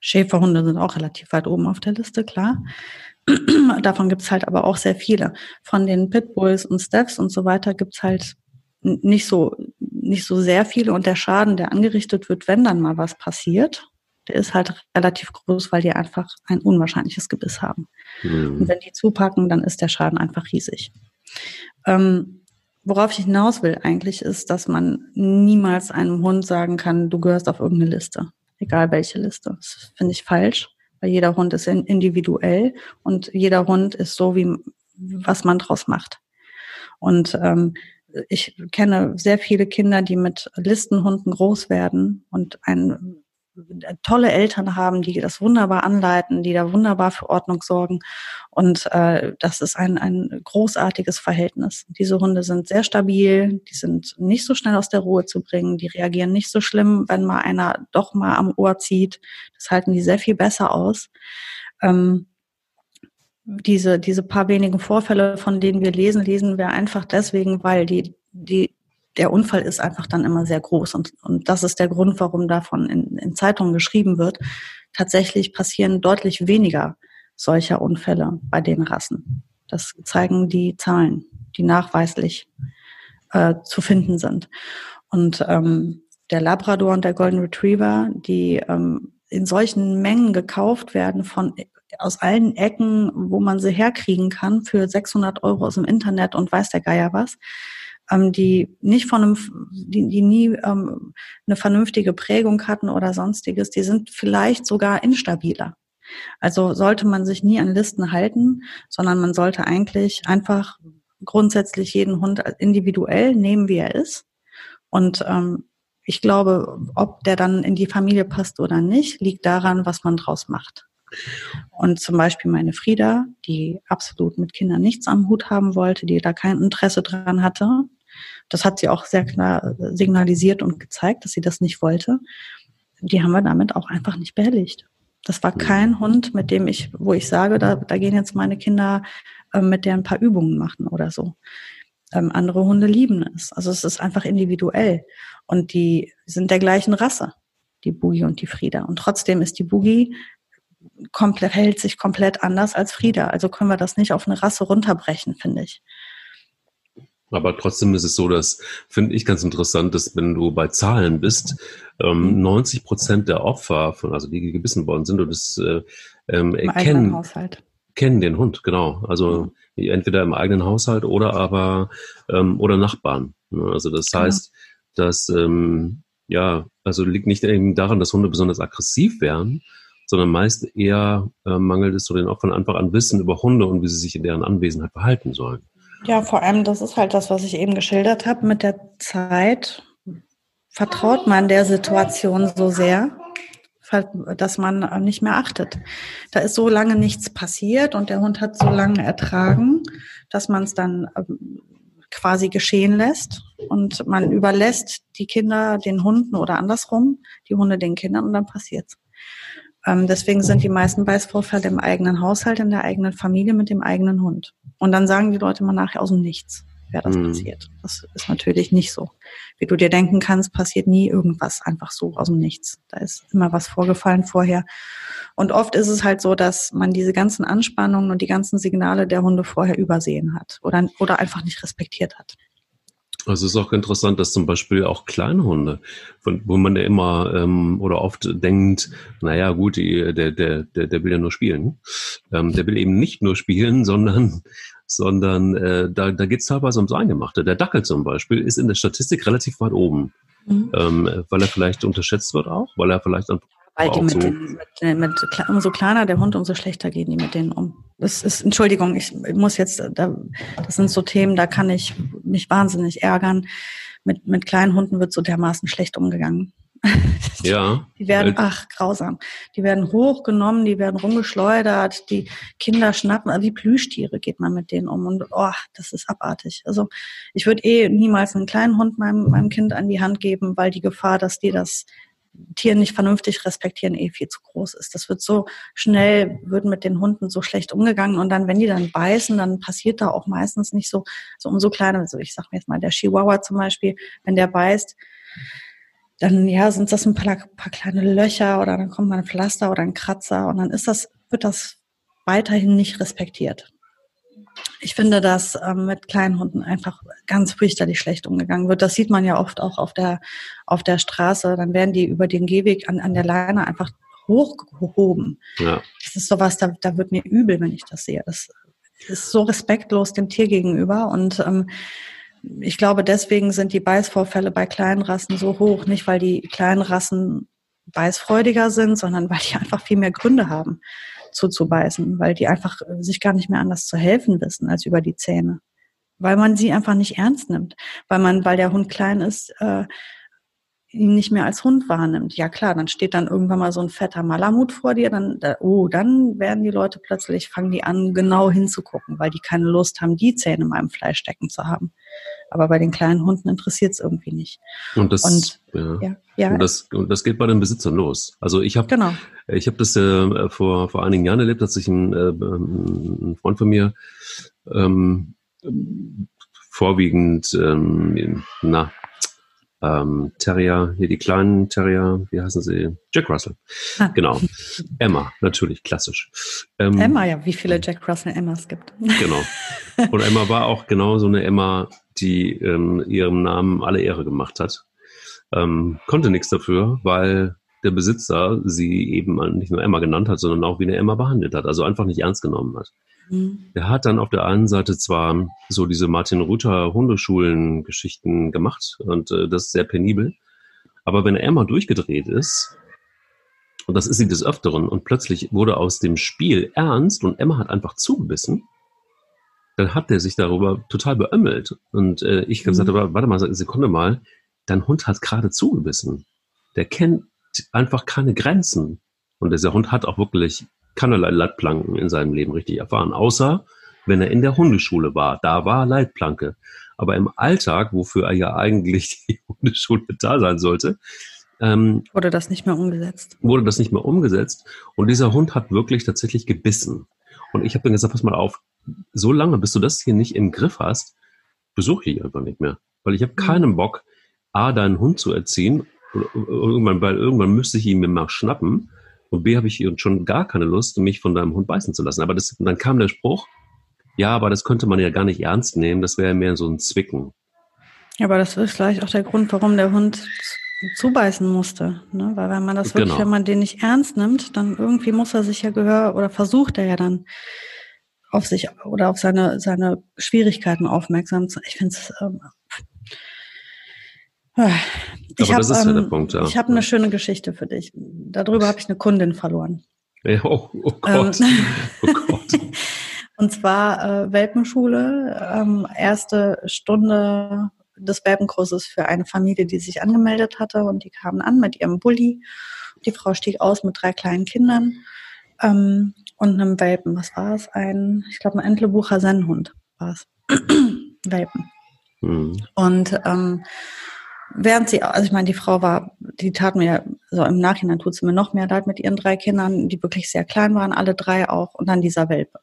[SPEAKER 2] Schäferhunde sind auch relativ weit oben auf der Liste, klar. Davon gibt es halt aber auch sehr viele. Von den Pitbulls und Staffs und so weiter gibt es halt nicht so, nicht so sehr viele. Und der Schaden, der angerichtet wird, wenn dann mal was passiert, der ist halt relativ groß, weil die einfach ein unwahrscheinliches Gebiss haben. Mhm. Und wenn die zupacken, dann ist der Schaden einfach riesig. Ähm, Worauf ich hinaus will eigentlich ist, dass man niemals einem Hund sagen kann, du gehörst auf irgendeine Liste, egal welche Liste. Das finde ich falsch, weil jeder Hund ist individuell und jeder Hund ist so, wie was man draus macht. Und ähm, ich kenne sehr viele Kinder, die mit Listenhunden groß werden und ein tolle Eltern haben, die das wunderbar anleiten, die da wunderbar für Ordnung sorgen. Und äh, das ist ein, ein großartiges Verhältnis. Diese Hunde sind sehr stabil, die sind nicht so schnell aus der Ruhe zu bringen, die reagieren nicht so schlimm, wenn mal einer doch mal am Ohr zieht. Das halten die sehr viel besser aus. Ähm, diese, diese paar wenigen Vorfälle, von denen wir lesen, lesen wir einfach deswegen, weil die, die der Unfall ist einfach dann immer sehr groß. Und, und das ist der Grund, warum davon in, in Zeitungen geschrieben wird. Tatsächlich passieren deutlich weniger solcher Unfälle bei den Rassen. Das zeigen die Zahlen, die nachweislich äh, zu finden sind. Und ähm, der Labrador und der Golden Retriever, die ähm, in solchen Mengen gekauft werden von aus allen Ecken, wo man sie herkriegen kann, für 600 Euro aus dem Internet und weiß der Geier was, ähm, die nicht von einem, die, die nie ähm, eine vernünftige Prägung hatten oder sonstiges, die sind vielleicht sogar instabiler. Also sollte man sich nie an Listen halten, sondern man sollte eigentlich einfach grundsätzlich jeden Hund individuell nehmen, wie er ist. Und ähm, ich glaube, ob der dann in die Familie passt oder nicht, liegt daran, was man draus macht. Und zum Beispiel meine Frieda, die absolut mit Kindern nichts am Hut haben wollte, die da kein Interesse dran hatte. Das hat sie auch sehr klar signalisiert und gezeigt, dass sie das nicht wollte. Die haben wir damit auch einfach nicht behelligt. Das war kein Hund, mit dem ich, wo ich sage, da, da gehen jetzt meine Kinder äh, mit der ein paar Übungen machen oder so. Ähm, andere Hunde lieben es. Also es ist einfach individuell. Und die sind der gleichen Rasse, die Boogie und die Frieda. Und trotzdem ist die Boogie komplett, hält sich komplett anders als Frieda. Also können wir das nicht auf eine Rasse runterbrechen, finde ich.
[SPEAKER 1] Aber trotzdem ist es so, dass, finde ich ganz interessant, dass wenn du bei Zahlen bist, ähm, 90 mhm. Prozent der Opfer, von, also die gebissen worden sind, und das äh, ähm, kennen, kennen den Hund, genau. Also mhm. entweder im eigenen Haushalt oder aber ähm, oder Nachbarn. Ne? Also das genau. heißt, dass ähm, ja, also liegt nicht eben daran, dass Hunde besonders aggressiv wären, sondern meist eher äh, mangelt es so den Opfern einfach an Wissen über Hunde und wie sie sich in deren Anwesenheit verhalten sollen.
[SPEAKER 2] Ja, vor allem, das ist halt das, was ich eben geschildert habe. Mit der Zeit vertraut man der Situation so sehr, dass man nicht mehr achtet. Da ist so lange nichts passiert und der Hund hat so lange ertragen, dass man es dann ähm, quasi geschehen lässt und man überlässt die Kinder den Hunden oder andersrum, die Hunde den Kindern und dann passiert's. Ähm, deswegen sind die meisten Beißvorfälle im eigenen Haushalt, in der eigenen Familie mit dem eigenen Hund. Und dann sagen die Leute mal nachher aus dem Nichts, wer das mhm. passiert. Das ist natürlich nicht so. Wie du dir denken kannst, passiert nie irgendwas einfach so aus dem Nichts. Da ist immer was vorgefallen vorher. Und oft ist es halt so, dass man diese ganzen Anspannungen und die ganzen Signale der Hunde vorher übersehen hat oder, oder einfach nicht respektiert hat.
[SPEAKER 1] Also es ist auch interessant, dass zum Beispiel auch Kleinhunde, von, wo man ja immer ähm, oder oft denkt, naja gut, die, der, der, der, der will ja nur spielen. Ähm, der will eben nicht nur spielen, sondern, sondern äh, da, da geht es teilweise ums Eingemachte. Der Dackel zum Beispiel ist in der Statistik relativ weit oben, mhm. ähm, weil er vielleicht unterschätzt wird auch, weil er vielleicht
[SPEAKER 2] weil die mit, so den, mit, mit, umso kleiner der Hund, umso schlechter gehen die mit denen um. Das ist, Entschuldigung, ich muss jetzt, da, das sind so Themen, da kann ich mich wahnsinnig ärgern. Mit, mit kleinen Hunden wird so dermaßen schlecht umgegangen.
[SPEAKER 1] Ja.
[SPEAKER 2] Die werden, ach, grausam. Die werden hochgenommen, die werden rumgeschleudert, die Kinder schnappen, wie Plüschtiere geht man mit denen um und oh, das ist abartig. Also ich würde eh niemals einen kleinen Hund meinem, meinem Kind an die Hand geben, weil die Gefahr, dass die das Tieren nicht vernünftig respektieren, eh viel zu groß ist. Das wird so schnell, wird mit den Hunden so schlecht umgegangen und dann, wenn die dann beißen, dann passiert da auch meistens nicht so, so umso kleiner, also ich sag mir jetzt mal, der Chihuahua zum Beispiel, wenn der beißt, dann ja, sind das ein paar, paar kleine Löcher oder dann kommt mal ein Pflaster oder ein Kratzer und dann ist das, wird das weiterhin nicht respektiert. Ich finde, dass ähm, mit kleinen Hunden einfach ganz fürchterlich schlecht umgegangen wird. Das sieht man ja oft auch auf der, auf der Straße. Dann werden die über den Gehweg an, an der Leine einfach hochgehoben. Ja. Das ist sowas, da, da wird mir übel, wenn ich das sehe. Das ist so respektlos dem Tier gegenüber und ähm, ich glaube, deswegen sind die Beißvorfälle bei kleinen Rassen so hoch. Nicht, weil die kleinen Rassen beißfreudiger sind, sondern weil die einfach viel mehr Gründe haben zuzubeißen, weil die einfach äh, sich gar nicht mehr anders zu helfen wissen als über die Zähne. Weil man sie einfach nicht ernst nimmt. Weil man, weil der Hund klein ist, äh, ihn nicht mehr als Hund wahrnimmt. Ja klar, dann steht dann irgendwann mal so ein fetter Malamut vor dir, dann, oh, dann werden die Leute plötzlich, fangen die an, genau hinzugucken, weil die keine Lust haben, die Zähne in meinem Fleisch stecken zu haben. Aber bei den kleinen Hunden interessiert es irgendwie nicht.
[SPEAKER 1] Und das, und, ja. Ja, ja. Und das, und das geht bei den Besitzern los. Also ich habe genau. ich hab das äh, vor, vor einigen Jahren erlebt, dass sich ein, äh, ein Freund von mir ähm, vorwiegend ähm, na, ähm, Terrier, hier die kleinen Terrier, wie heißen sie? Jack Russell. Ah. Genau. Emma, natürlich, klassisch.
[SPEAKER 2] Ähm, Emma, ja, wie viele Jack Russell Emmas gibt.
[SPEAKER 1] Genau. Und Emma war auch genau so eine Emma, die ähm, ihrem Namen alle Ehre gemacht hat. Ähm, konnte nichts dafür, weil der Besitzer sie eben nicht nur Emma genannt hat, sondern auch wie eine Emma behandelt hat, also einfach nicht ernst genommen hat. Mhm. Er hat dann auf der einen Seite zwar so diese Martin Rüther Hundeschulen-Geschichten gemacht und äh, das ist sehr penibel, aber wenn Emma durchgedreht ist, und das ist sie des Öfteren, und plötzlich wurde aus dem Spiel ernst und Emma hat einfach zugebissen, dann hat der sich darüber total beömmelt. Und äh, ich gesagt, mhm. aber warte mal, Sekunde mal, dein Hund hat gerade zugebissen. Der kennt einfach keine Grenzen. Und dieser Hund hat auch wirklich keinerlei Leitplanken in seinem Leben richtig erfahren, außer wenn er in der Hundeschule war. Da war Leitplanke. Aber im Alltag, wofür er ja eigentlich die Hundeschule da sein sollte,
[SPEAKER 2] ähm, wurde das nicht mehr umgesetzt.
[SPEAKER 1] Wurde das nicht mehr umgesetzt. Und dieser Hund hat wirklich tatsächlich gebissen. Und ich habe dann gesagt, pass mal auf, so lange, bis du das hier nicht im Griff hast, besuche ich einfach nicht mehr. Weil ich habe mhm. keinen Bock, A, deinen Hund zu erziehen, irgendwann, weil irgendwann müsste ich ihn mir mal schnappen. Und B, habe ich schon gar keine Lust, mich von deinem Hund beißen zu lassen. Aber das, dann kam der Spruch, ja, aber das könnte man ja gar nicht ernst nehmen, das wäre mehr so ein Zwicken.
[SPEAKER 2] Ja, aber das ist vielleicht auch der Grund, warum der Hund zubeißen musste. Ne? Weil wenn man das wirklich, genau. wenn man den nicht ernst nimmt, dann irgendwie muss er sich ja Gehör oder versucht er ja dann auf sich oder auf seine, seine Schwierigkeiten aufmerksam zu. Ich finde es. Ähm, ich habe ähm, ja. Ich hab eine schöne Geschichte für dich. Darüber habe ich eine Kundin verloren.
[SPEAKER 1] Ja, oh, oh Gott. Ähm, oh Gott.
[SPEAKER 2] Und zwar äh, Welpenschule, ähm, erste Stunde des Welpenkurses für eine Familie, die sich angemeldet hatte und die kamen an mit ihrem Bulli. Die Frau stieg aus mit drei kleinen Kindern ähm, und einem Welpen. Was war es? Ein, ich glaube, ein Entlebucher Sennhund war es. Welpen. Mhm. Und ähm, während sie, also ich meine, die Frau war, die tat mir, so im Nachhinein tut sie mir noch mehr leid mit ihren drei Kindern, die wirklich sehr klein waren, alle drei auch, und dann dieser Welpe.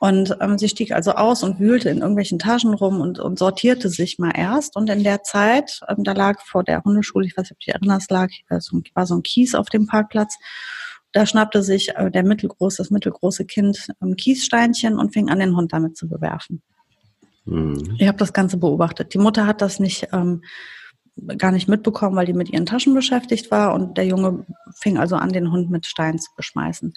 [SPEAKER 2] Und ähm, sie stieg also aus und wühlte in irgendwelchen Taschen rum und, und sortierte sich mal erst. Und in der Zeit, ähm, da lag vor der Hundeschule, ich weiß nicht, ob du dich erinnerst, lag, äh, so, war so ein Kies auf dem Parkplatz. Da schnappte sich äh, der mittelgroße, das mittelgroße Kind ähm, Kiessteinchen und fing an, den Hund damit zu bewerfen. Mhm. Ich habe das Ganze beobachtet. Die Mutter hat das nicht ähm, gar nicht mitbekommen, weil die mit ihren Taschen beschäftigt war und der Junge fing also an, den Hund mit Steinen zu beschmeißen.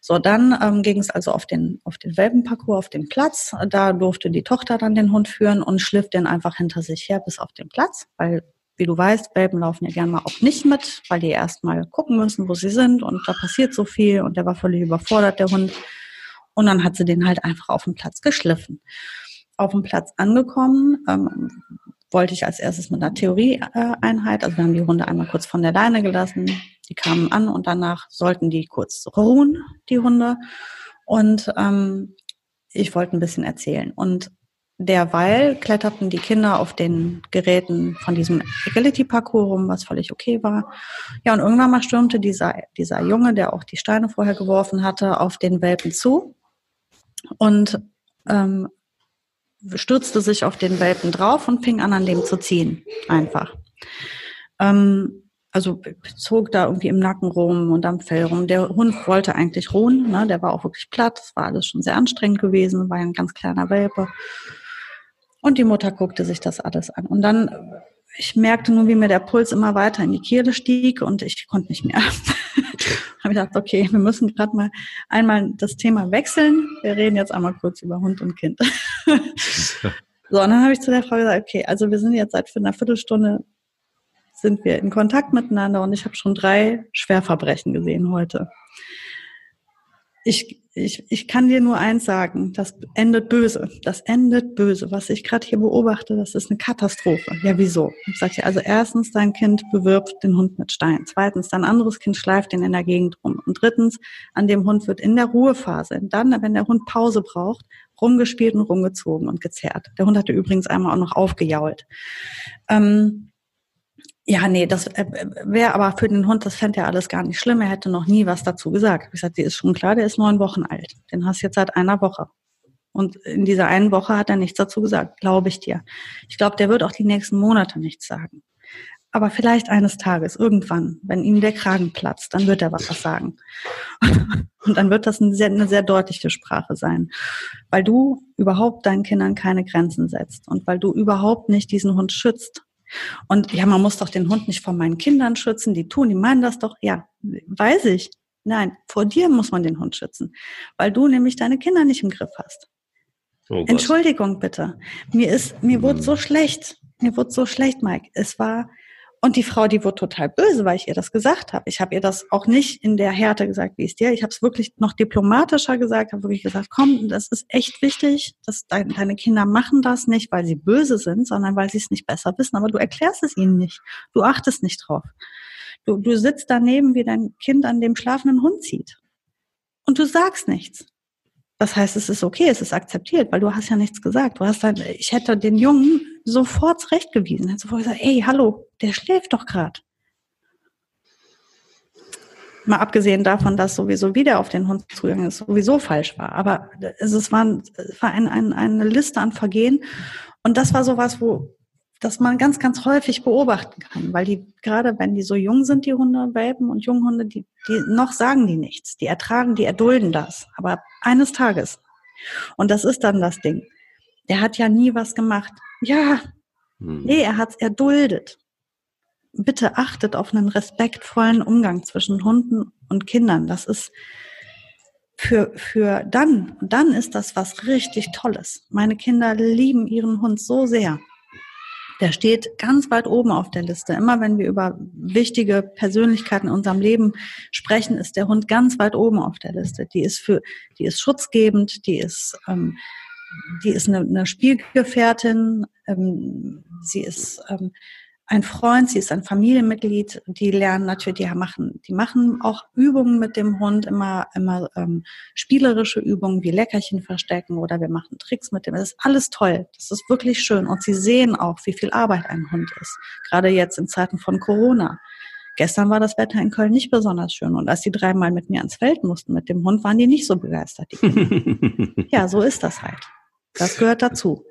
[SPEAKER 2] So, dann ähm, ging es also auf den, auf den Welpenparcours, auf den Platz. Da durfte die Tochter dann den Hund führen und schliff den einfach hinter sich her bis auf den Platz, weil wie du weißt, Welpen laufen ja gerne mal auch nicht mit, weil die erstmal gucken müssen, wo sie sind und da passiert so viel und der war völlig überfordert, der Hund. Und dann hat sie den halt einfach auf den Platz geschliffen. Auf dem Platz angekommen, ähm, wollte ich als erstes mit einer Theorieeinheit, also wir haben die Hunde einmal kurz von der Leine gelassen, die kamen an und danach sollten die kurz ruhen, die Hunde. Und ähm, ich wollte ein bisschen erzählen. Und derweil kletterten die Kinder auf den Geräten von diesem Agility-Parcours rum, was völlig okay war. Ja, und irgendwann mal stürmte dieser, dieser Junge, der auch die Steine vorher geworfen hatte, auf den Welpen zu und ähm, stürzte sich auf den Welpen drauf und fing an, an dem zu ziehen. Einfach. Ähm, also zog da irgendwie im Nacken rum und am Fell rum. Der Hund wollte eigentlich ruhen, ne? der war auch wirklich platt. Das war alles schon sehr anstrengend gewesen, war ein ganz kleiner Welpe. Und die Mutter guckte sich das alles an. Und dann, ich merkte nur, wie mir der Puls immer weiter in die Kehle stieg und ich konnte nicht mehr. habe ich gedacht, okay, wir müssen gerade mal einmal das Thema wechseln. Wir reden jetzt einmal kurz über Hund und Kind. so, und dann habe ich zu der Frau gesagt, okay, also wir sind jetzt seit einer Viertelstunde sind wir in Kontakt miteinander und ich habe schon drei Schwerverbrechen gesehen heute. Ich ich, ich kann dir nur eins sagen, das endet böse. Das endet böse. Was ich gerade hier beobachte, das ist eine Katastrophe. Ja, wieso? Ich sage dir, also erstens, dein Kind bewirbt den Hund mit Stein. Zweitens, dein anderes Kind schleift ihn in der Gegend rum. Und drittens, an dem Hund wird in der Ruhephase, dann, wenn der Hund Pause braucht, rumgespielt und rumgezogen und gezerrt. Der Hund hatte übrigens einmal auch noch aufgejault. Ähm, ja, nee, das äh, wäre aber für den Hund, das fände er alles gar nicht schlimm. Er hätte noch nie was dazu gesagt. Ich sagte, die ist schon klar, der ist neun Wochen alt. Den hast du jetzt seit einer Woche. Und in dieser einen Woche hat er nichts dazu gesagt, glaube ich dir. Ich glaube, der wird auch die nächsten Monate nichts sagen. Aber vielleicht eines Tages, irgendwann, wenn ihm der Kragen platzt, dann wird er was sagen. Und dann wird das eine sehr, eine sehr deutliche Sprache sein. Weil du überhaupt deinen Kindern keine Grenzen setzt und weil du überhaupt nicht diesen Hund schützt und ja, man muss doch den Hund nicht vor meinen Kindern schützen, die tun, die meinen das doch. Ja, weiß ich. Nein, vor dir muss man den Hund schützen, weil du nämlich deine Kinder nicht im Griff hast. Oh Entschuldigung bitte. Mir ist, mir wurde so schlecht. Mir wurde so schlecht, Mike. Es war Und die Frau, die wurde total böse, weil ich ihr das gesagt habe. Ich habe ihr das auch nicht in der Härte gesagt, wie es dir. Ich habe es wirklich noch diplomatischer gesagt, habe wirklich gesagt, komm, das ist echt wichtig, dass dein, deine Kinder machen das nicht, weil sie böse sind, sondern weil sie es nicht besser wissen. Aber du erklärst es ihnen nicht. Du achtest nicht drauf. Du, du sitzt daneben, wie dein Kind an dem schlafenden Hund zieht. Und du sagst nichts. Das heißt, es ist okay, es ist akzeptiert, weil du hast ja nichts gesagt. Du hast dann, ich hätte den Jungen sofort zurechtgewiesen, hätte sofort gesagt, ey, hallo, der schläft doch gerade. Mal abgesehen davon, dass sowieso wieder auf den Hund zugegangen ist, sowieso falsch war. Aber es war, es war ein, ein, eine Liste an Vergehen. Und das war sowas, wo, das man ganz, ganz häufig beobachten kann, weil die, gerade wenn die so jung sind, die Hunde, Welpen und Junghunde, die, die noch sagen die nichts. Die ertragen, die erdulden das. Aber eines Tages. Und das ist dann das Ding. Der hat ja nie was gemacht. Ja, hm. nee, er hat's erduldet. Bitte achtet auf einen respektvollen Umgang zwischen Hunden und Kindern. Das ist für, für dann, dann ist das was richtig Tolles. Meine Kinder lieben ihren Hund so sehr. Der steht ganz weit oben auf der Liste. Immer wenn wir über wichtige Persönlichkeiten in unserem Leben sprechen, ist der Hund ganz weit oben auf der Liste. Die ist für, die ist schutzgebend, die ist, ähm, die ist eine, eine Spielgefährtin, ähm, sie ist ähm, ein Freund, sie ist ein Familienmitglied, die lernen natürlich, die machen, die machen auch Übungen mit dem Hund, immer, immer ähm, spielerische Übungen wie Leckerchen verstecken oder wir machen Tricks mit dem. Das ist alles toll. Das ist wirklich schön. Und sie sehen auch, wie viel Arbeit ein Hund ist. Gerade jetzt in Zeiten von Corona. Gestern war das Wetter in Köln nicht besonders schön. Und als die dreimal mit mir ans Feld mussten mit dem Hund, waren die nicht so begeistert. ja, so ist das halt. Das gehört dazu.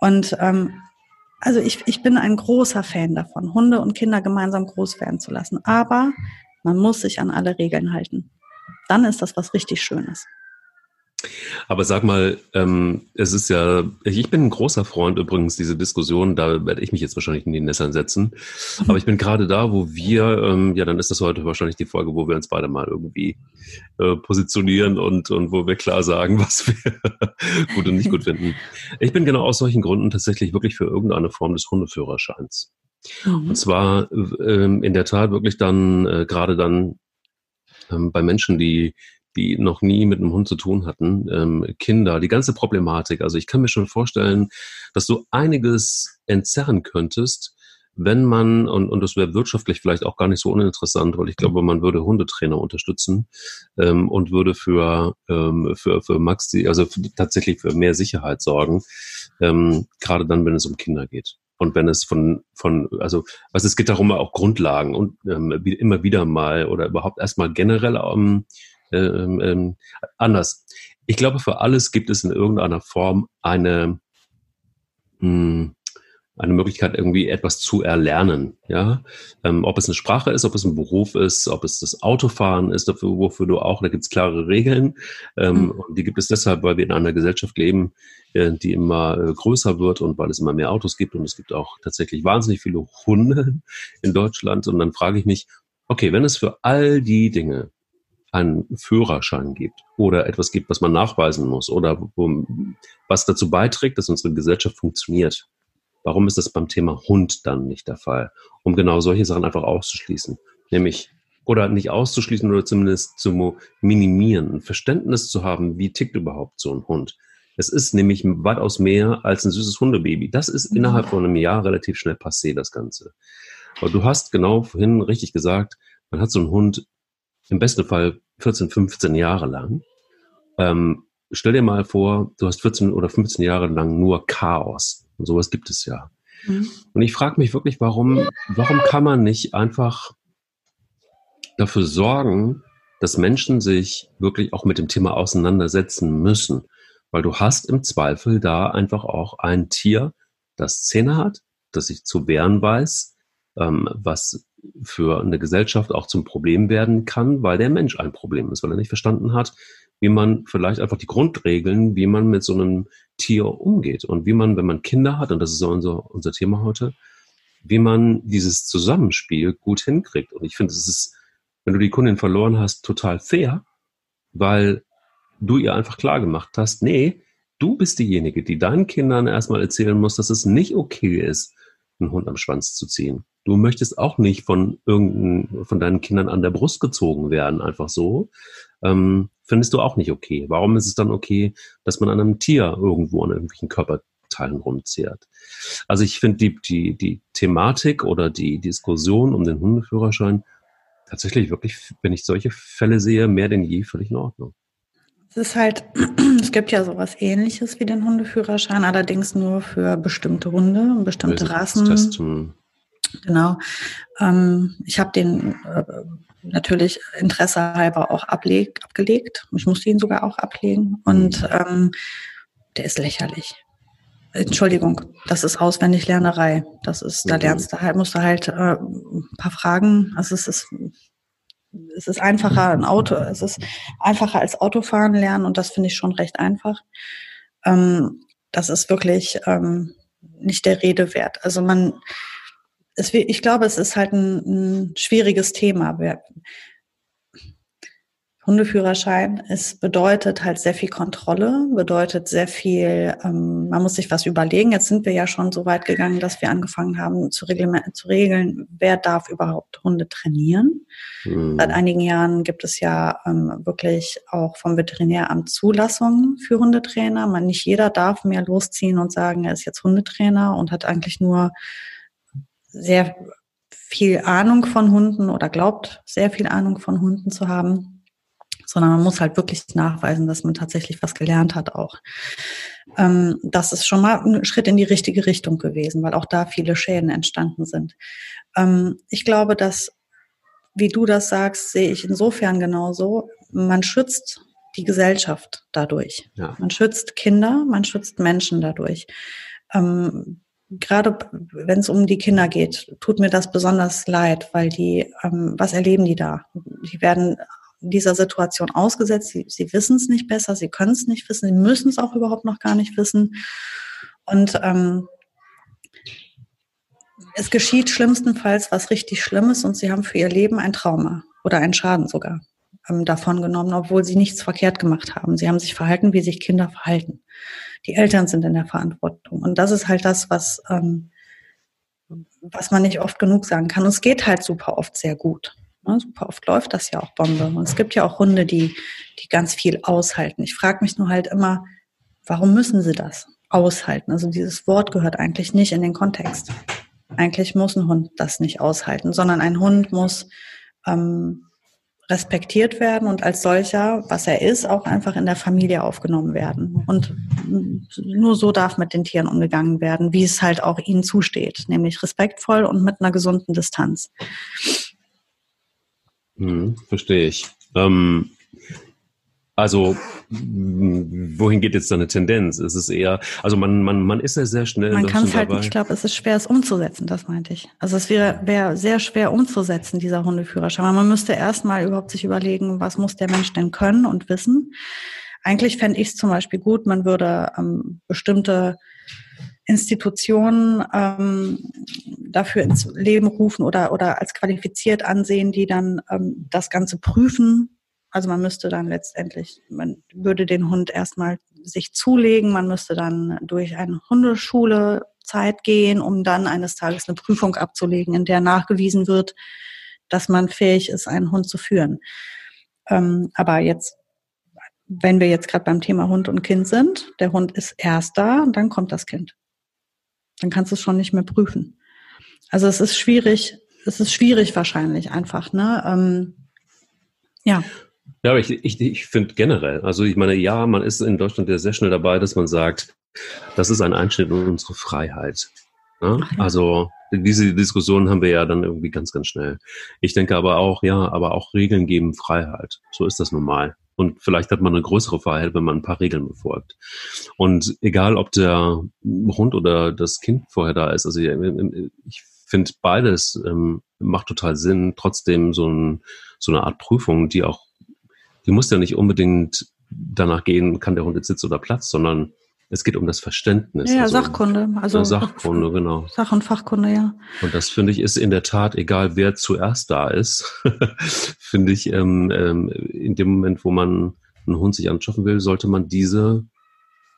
[SPEAKER 2] Und ähm, also ich, ich bin ein großer Fan davon, Hunde und Kinder gemeinsam groß werden zu lassen. Aber man muss sich an alle Regeln halten. Dann ist das was richtig Schönes.
[SPEAKER 1] Aber sag mal, ähm, es ist ja, ich bin ein großer Freund übrigens, diese Diskussion, da werde ich mich jetzt wahrscheinlich in die Nessern setzen. Mhm. Aber ich bin gerade da, wo wir, ähm, ja, dann ist das heute wahrscheinlich die Folge, wo wir uns beide mal irgendwie äh, positionieren und, und wo wir klar sagen, was wir gut und nicht gut finden. Ich bin genau aus solchen Gründen tatsächlich wirklich für irgendeine Form des Hundeführerscheins. Mhm. Und zwar ähm, in der Tat wirklich dann, äh, gerade dann ähm, bei Menschen, die die noch nie mit einem Hund zu tun hatten, ähm, Kinder, die ganze Problematik. Also ich kann mir schon vorstellen, dass du einiges entzerren könntest, wenn man, und, und das wäre wirtschaftlich vielleicht auch gar nicht so uninteressant, weil ich glaube, man würde Hundetrainer unterstützen ähm, und würde für, ähm, für, für Maxi, also für, tatsächlich für mehr Sicherheit sorgen, ähm, gerade dann, wenn es um Kinder geht. Und wenn es von, von, also, also es geht darum, auch Grundlagen und ähm, immer wieder mal oder überhaupt erstmal generell ähm, ähm, ähm, anders. Ich glaube, für alles gibt es in irgendeiner Form eine, mh, hm, eine Möglichkeit, irgendwie etwas zu erlernen. Ja, ähm, ob es eine Sprache ist, ob es ein Beruf ist, ob es das Autofahren ist, dafür, wofür du auch, da gibt es klare Regeln. Ähm, mhm. Und die gibt es deshalb, weil wir in einer Gesellschaft leben, äh, die immer äh, größer wird und weil es immer mehr Autos gibt und es gibt auch tatsächlich wahnsinnig viele Hunde in Deutschland. Und dann frage ich mich, okay, wenn es für all die Dinge einen Führerschein gibt oder etwas gibt, was man nachweisen muss oder was dazu beiträgt, dass unsere Gesellschaft funktioniert. Warum ist das beim Thema Hund dann nicht der Fall? Um genau solche Sachen einfach auszuschließen. Nämlich, oder nicht auszuschließen oder zumindest zu minimieren, ein Verständnis zu haben, wie tickt überhaupt so ein Hund. Es ist nämlich weitaus mehr als ein süßes Hundebaby. Das ist mhm. innerhalb von einem Jahr relativ schnell passé, das Ganze. Aber du hast genau vorhin richtig gesagt, man hat so einen Hund im besten Fall 14, 15 Jahre lang. Ähm, stell dir mal vor, du hast 14 oder 15 Jahre lang nur Chaos. Und sowas gibt es ja. Mhm. Und ich frage mich wirklich, warum, warum kann man nicht einfach dafür sorgen, dass Menschen sich wirklich auch mit dem Thema auseinandersetzen müssen? Weil du hast im Zweifel da einfach auch ein Tier, das Zähne hat, das sich zu wehren weiß, ähm, was für eine Gesellschaft auch zum Problem werden kann, weil der Mensch ein Problem ist, weil er nicht verstanden hat, wie man vielleicht einfach die Grundregeln, wie man mit so einem Tier umgeht und wie man, wenn man Kinder hat, und das ist so unser, unser Thema heute, wie man dieses Zusammenspiel gut hinkriegt. Und ich finde, es ist, wenn du die Kundin verloren hast, total fair, weil du ihr einfach klar gemacht hast, nee, du bist diejenige, die deinen Kindern erstmal erzählen muss, dass es nicht okay ist, einen Hund am Schwanz zu ziehen Du möchtest auch nicht von irgendein, von deinen Kindern an der Brust gezogen werden, einfach so. Ähm, findest du auch nicht okay. Warum ist es dann okay, dass man an einem Tier irgendwo an irgendwelchen Körperteilen rumzehrt? Also ich finde die, die, die Thematik oder die Diskussion um den Hundeführerschein tatsächlich wirklich, wenn ich solche Fälle sehe, mehr denn je völlig in Ordnung.
[SPEAKER 2] Es ist halt, es gibt ja sowas ähnliches wie den Hundeführerschein, allerdings nur für bestimmte Hunde, bestimmte Rassen. Testen. Genau. Ähm, ich habe den äh, natürlich Interesse halber auch ableg, abgelegt. Ich musste ihn sogar auch ablegen. Und mhm. ähm, der ist lächerlich. Entschuldigung, das ist Auswendiglernerei. Das ist, da mhm. lernst du halt, musst du halt äh, ein paar Fragen. Also es ist, es ist einfacher ein Auto, es ist einfacher als Autofahren lernen und das finde ich schon recht einfach. Ähm, das ist wirklich ähm, nicht der Rede wert. Also man, es, ich glaube, es ist halt ein, ein schwieriges Thema. Hundeführerschein, es bedeutet halt sehr viel Kontrolle, bedeutet sehr viel, ähm, man muss sich was überlegen. Jetzt sind wir ja schon so weit gegangen, dass wir angefangen haben zu, zu regeln, wer darf überhaupt Hunde trainieren. Mhm. Seit einigen Jahren gibt es ja ähm, wirklich auch vom Veterinäramt Zulassungen für Hundetrainer. Man, nicht jeder darf mehr losziehen und sagen, er ist jetzt Hundetrainer und hat eigentlich nur sehr viel Ahnung von Hunden oder glaubt sehr viel Ahnung von Hunden zu haben, sondern man muss halt wirklich nachweisen, dass man tatsächlich was gelernt hat auch. Ähm, das ist schon mal ein Schritt in die richtige Richtung gewesen, weil auch da viele Schäden entstanden sind. Ähm, ich glaube, dass, wie du das sagst, sehe ich insofern genauso. Man schützt die Gesellschaft dadurch. Ja. Man schützt Kinder, man schützt Menschen dadurch. Ähm, gerade wenn es um die Kinder geht, tut mir das besonders leid, weil die, ähm, was erleben die da? Die werden dieser Situation ausgesetzt, sie, sie wissen es nicht besser, sie können es nicht wissen, sie müssen es auch überhaupt noch gar nicht wissen. Und ähm, es geschieht schlimmstenfalls was richtig Schlimmes und sie haben für ihr Leben ein Trauma oder einen Schaden sogar ähm, davon genommen, obwohl sie nichts verkehrt gemacht haben. Sie haben sich verhalten, wie sich Kinder verhalten. Die Eltern sind in der Verantwortung. Und das ist halt das, was, ähm, was man nicht oft genug sagen kann. Und es geht halt super oft sehr gut. Ne? Super oft läuft das ja auch Bombe. Und es gibt ja auch Hunde, die, die ganz viel aushalten. Ich frage mich nur halt immer, warum müssen sie das aushalten? Also dieses Wort gehört eigentlich nicht in den Kontext. Eigentlich muss ein Hund das nicht aushalten, sondern ein Hund muss ähm, respektiert werden und als solcher, was er ist, auch einfach in der Familie aufgenommen werden. Und nur so darf mit den Tieren umgegangen werden, wie es halt auch ihnen zusteht, nämlich respektvoll und mit einer gesunden Distanz.
[SPEAKER 1] Hm, verstehe ich. Ähm, also, wohin geht jetzt deine Tendenz? Ist es eher, also man, man, man ist ja sehr schnell.
[SPEAKER 2] Man kann es halt, ich glaube, es ist schwer, es umzusetzen, das meinte ich. Also es wäre, wäre sehr schwer umzusetzen, dieser Hundeführerschein. Man müsste erstmal überhaupt sich überlegen, was muss der Mensch denn können und wissen. Eigentlich fände ich es zum Beispiel gut, man würde ähm, bestimmte Institutionen ähm, dafür ins Leben rufen oder, oder als qualifiziert ansehen, die dann ähm, das Ganze prüfen also man müsste dann letztendlich, man würde den Hund erstmal sich zulegen, man müsste dann durch eine Hundeschule Zeit gehen, um dann eines Tages eine Prüfung abzulegen, in der nachgewiesen wird, dass man fähig ist, einen Hund zu führen. Ähm, aber jetzt, wenn wir jetzt gerade beim Thema Hund und Kind sind, der Hund ist erst da und dann kommt das Kind. Dann kannst du es schon nicht mehr prüfen. Also es ist schwierig, es ist schwierig wahrscheinlich einfach, ne? Ähm, ja.
[SPEAKER 1] Ja, aber ich, ich, ich finde generell, also ich meine, ja, man ist in Deutschland ja sehr schnell dabei, dass man sagt, das ist ein Einschnitt in unsere Freiheit. Ne? Ja? Also diese Diskussion haben wir ja dann irgendwie ganz, ganz schnell. Ich denke aber auch, ja, aber auch Regeln geben Freiheit. So ist das normal. Und vielleicht hat man eine größere Freiheit, wenn man ein paar Regeln befolgt. Und egal, ob der Hund oder das Kind vorher da ist, also ich finde beides ähm, macht total Sinn. Trotzdem so, ein, so eine Art Prüfung, die auch die muss ja nicht unbedingt danach gehen, kann der Hund jetzt Sitz oder Platz, sondern es geht um das Verständnis.
[SPEAKER 2] Ja, also, Sachkunde. Also
[SPEAKER 1] Sachkunde, genau.
[SPEAKER 2] Sach- und Fachkunde, ja.
[SPEAKER 1] Und das finde ich ist in der Tat, egal wer zuerst da ist, finde ich, ähm, ähm, in dem Moment, wo man einen Hund sich anschaffen will, sollte man diese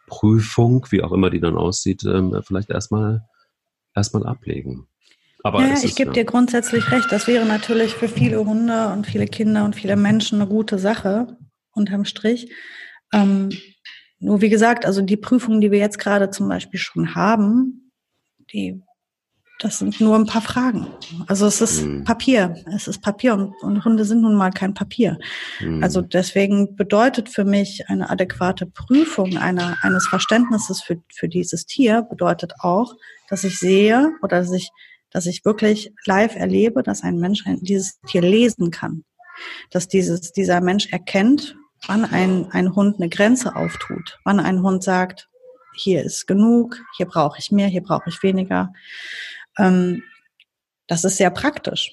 [SPEAKER 1] Prüfung, wie auch immer die dann aussieht, ähm, vielleicht erstmal erstmal ablegen.
[SPEAKER 2] Aber ja, ich gebe ja. dir grundsätzlich recht. Das wäre natürlich für viele Hunde und viele Kinder und viele Menschen eine gute Sache, unterm Strich. Ähm, nur wie gesagt, also die Prüfungen, die wir jetzt gerade zum Beispiel schon haben, die das sind nur ein paar Fragen. Also es ist mhm. Papier. Es ist Papier und, und, Hunde sind nun mal kein Papier. Mhm. Also deswegen bedeutet für mich eine adäquate Prüfung einer, eines Verständnisses für, für dieses Tier bedeutet auch, dass ich sehe oder dass ich, dass ich wirklich live erlebe, dass ein Mensch dieses Tier lesen kann. Dass dieses, dieser Mensch erkennt, wann ein, ein Hund eine Grenze auftut, wann ein Hund sagt, hier ist genug, hier brauche ich mehr, hier brauche ich weniger. Ähm, das ist sehr praktisch.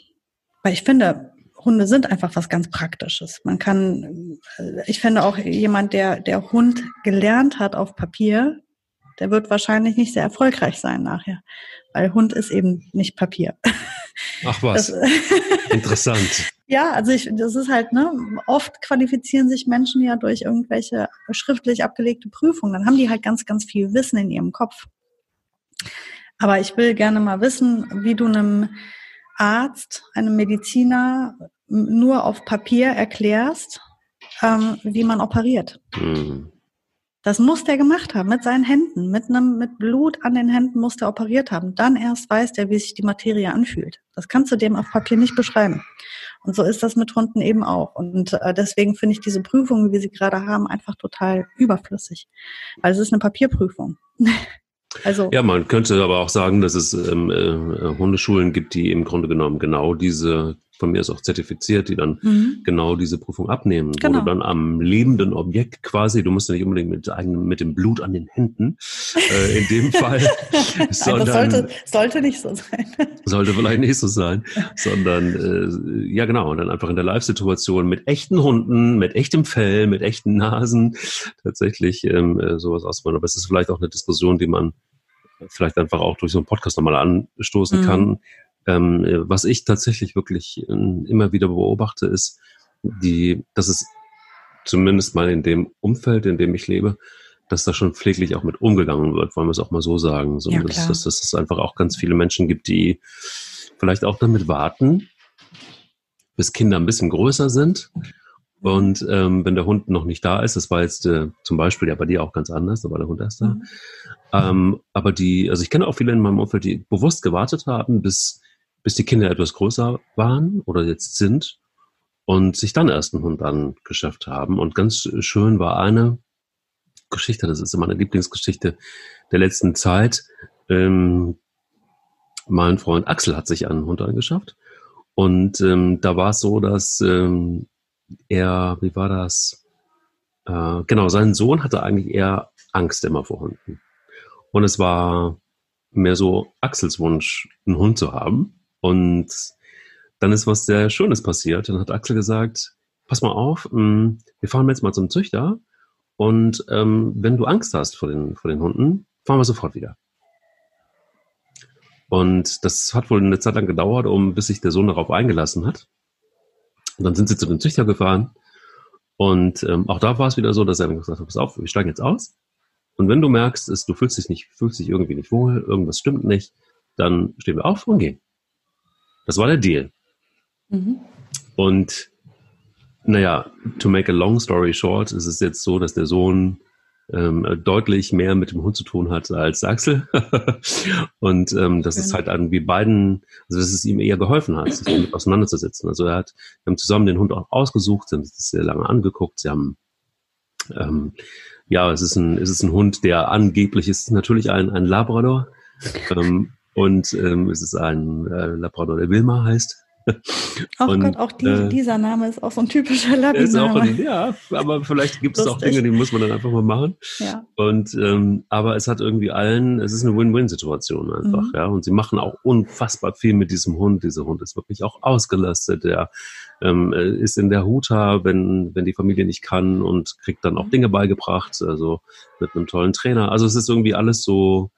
[SPEAKER 2] Weil ich finde, Hunde sind einfach was ganz Praktisches. Man kann, äh, ich finde auch jemand, der, der Hund gelernt hat auf Papier, der wird wahrscheinlich nicht sehr erfolgreich sein nachher. Weil Hund ist eben nicht Papier.
[SPEAKER 1] Ach was. Das, Interessant.
[SPEAKER 2] Ja, also ich, das ist halt, ne, oft qualifizieren sich Menschen ja durch irgendwelche schriftlich abgelegte Prüfungen. Dann haben die halt ganz, ganz viel Wissen in ihrem Kopf. Aber ich will gerne mal wissen, wie du einem Arzt, einem Mediziner nur auf Papier erklärst, ähm, wie man operiert. Mhm. Das muss der gemacht haben mit seinen Händen, mit einem mit Blut an den Händen muss der operiert haben. Dann erst weiß der, wie sich die Materie anfühlt. Das kannst du dem auf Papier nicht beschreiben. Und so ist das mit Hunden eben auch. Und äh, deswegen finde ich diese Prüfung, wie wir sie gerade haben, einfach total überflüssig, weil es ist eine Papierprüfung.
[SPEAKER 1] Also ja, man könnte aber auch sagen, dass es ähm, äh, Hundeschulen gibt, die im Grunde genommen genau diese, von mir ist auch zertifiziert, die dann mhm. genau diese Prüfung abnehmen, genau. wo du dann am lebenden Objekt quasi, du musst ja nicht unbedingt mit, eigenem, mit dem Blut an den Händen, äh, in dem Fall,
[SPEAKER 2] sondern, das sollte, sollte nicht so sein.
[SPEAKER 1] sollte vielleicht nicht so sein, sondern äh, ja genau, und dann einfach in der Live-Situation mit echten Hunden, mit echtem Fell, mit echten Nasen tatsächlich ähm, äh, sowas ausmachen. Aber es ist vielleicht auch eine Diskussion, die man vielleicht einfach auch durch so einen Podcast nochmal anstoßen mhm. kann. Ähm, was ich tatsächlich wirklich äh, immer wieder beobachte, ist, die, dass es zumindest mal in dem Umfeld, in dem ich lebe, dass da schon pfleglich auch mit umgegangen wird, wollen wir es auch mal so sagen. So, ja, dass, dass, dass es einfach auch ganz viele Menschen gibt, die vielleicht auch damit warten, bis Kinder ein bisschen größer sind und ähm, wenn der Hund noch nicht da ist, das war jetzt äh, zum Beispiel ja bei dir auch ganz anders, da war der Hund erst da. Mhm. Ähm, aber die, also ich kenne auch viele in meinem Umfeld, die bewusst gewartet haben, bis, bis die Kinder etwas größer waren oder jetzt sind und sich dann erst einen Hund angeschafft haben. Und ganz schön war eine Geschichte, das ist meine Lieblingsgeschichte der letzten Zeit. Ähm, mein Freund Axel hat sich einen Hund angeschafft. Und ähm, da war es so, dass ähm, er, wie war das? Äh, genau, sein Sohn hatte eigentlich eher Angst immer vor Hunden. Und es war mehr so Axels Wunsch, einen Hund zu haben. Und dann ist was sehr Schönes passiert. Dann hat Axel gesagt, pass mal auf, hm, wir fahren jetzt mal zum Züchter. Und ähm, wenn du Angst hast vor den, vor den Hunden, fahren wir sofort wieder. Und das hat wohl eine Zeit lang gedauert, um bis sich der Sohn darauf eingelassen hat. Und dann sind sie zu dem Züchter gefahren. Und ähm, auch da war es wieder so, dass er gesagt hat, pass auf, wir steigen jetzt aus. Und wenn du merkst, dass du fühlst dich nicht, fühlst dich irgendwie nicht wohl, irgendwas stimmt nicht, dann stehen wir auf und gehen. Das war der Deal. Mhm. Und naja, to make a long story short, ist es jetzt so, dass der Sohn ähm, deutlich mehr mit dem Hund zu tun hat als Axel. und ähm, das ist halt irgendwie beiden, also dass es ihm eher geholfen hat, sich damit auseinanderzusetzen. Also er hat, wir haben zusammen den Hund auch ausgesucht, sie haben sich das sehr lange angeguckt, sie haben ähm, ja, es ist ein, es ist ein Hund, der angeblich ist natürlich ein, ein Labrador. Ähm, und ähm, es ist ein äh, Labrador, der Wilma heißt.
[SPEAKER 2] Ach und, Gott, auch die, äh, dieser Name ist auch so ein typischer Labi-Name.
[SPEAKER 1] Ja, aber vielleicht gibt es auch Dinge, die muss man dann einfach mal machen. Ja. Und ähm, aber es hat irgendwie allen, es ist eine Win-Win-Situation einfach, mhm. ja. Und sie machen auch unfassbar viel mit diesem Hund. Dieser Hund ist wirklich auch ausgelastet. Der ähm, ist in der Huta, wenn wenn die Familie nicht kann und kriegt dann auch mhm. Dinge beigebracht, also mit einem tollen Trainer. Also es ist irgendwie alles so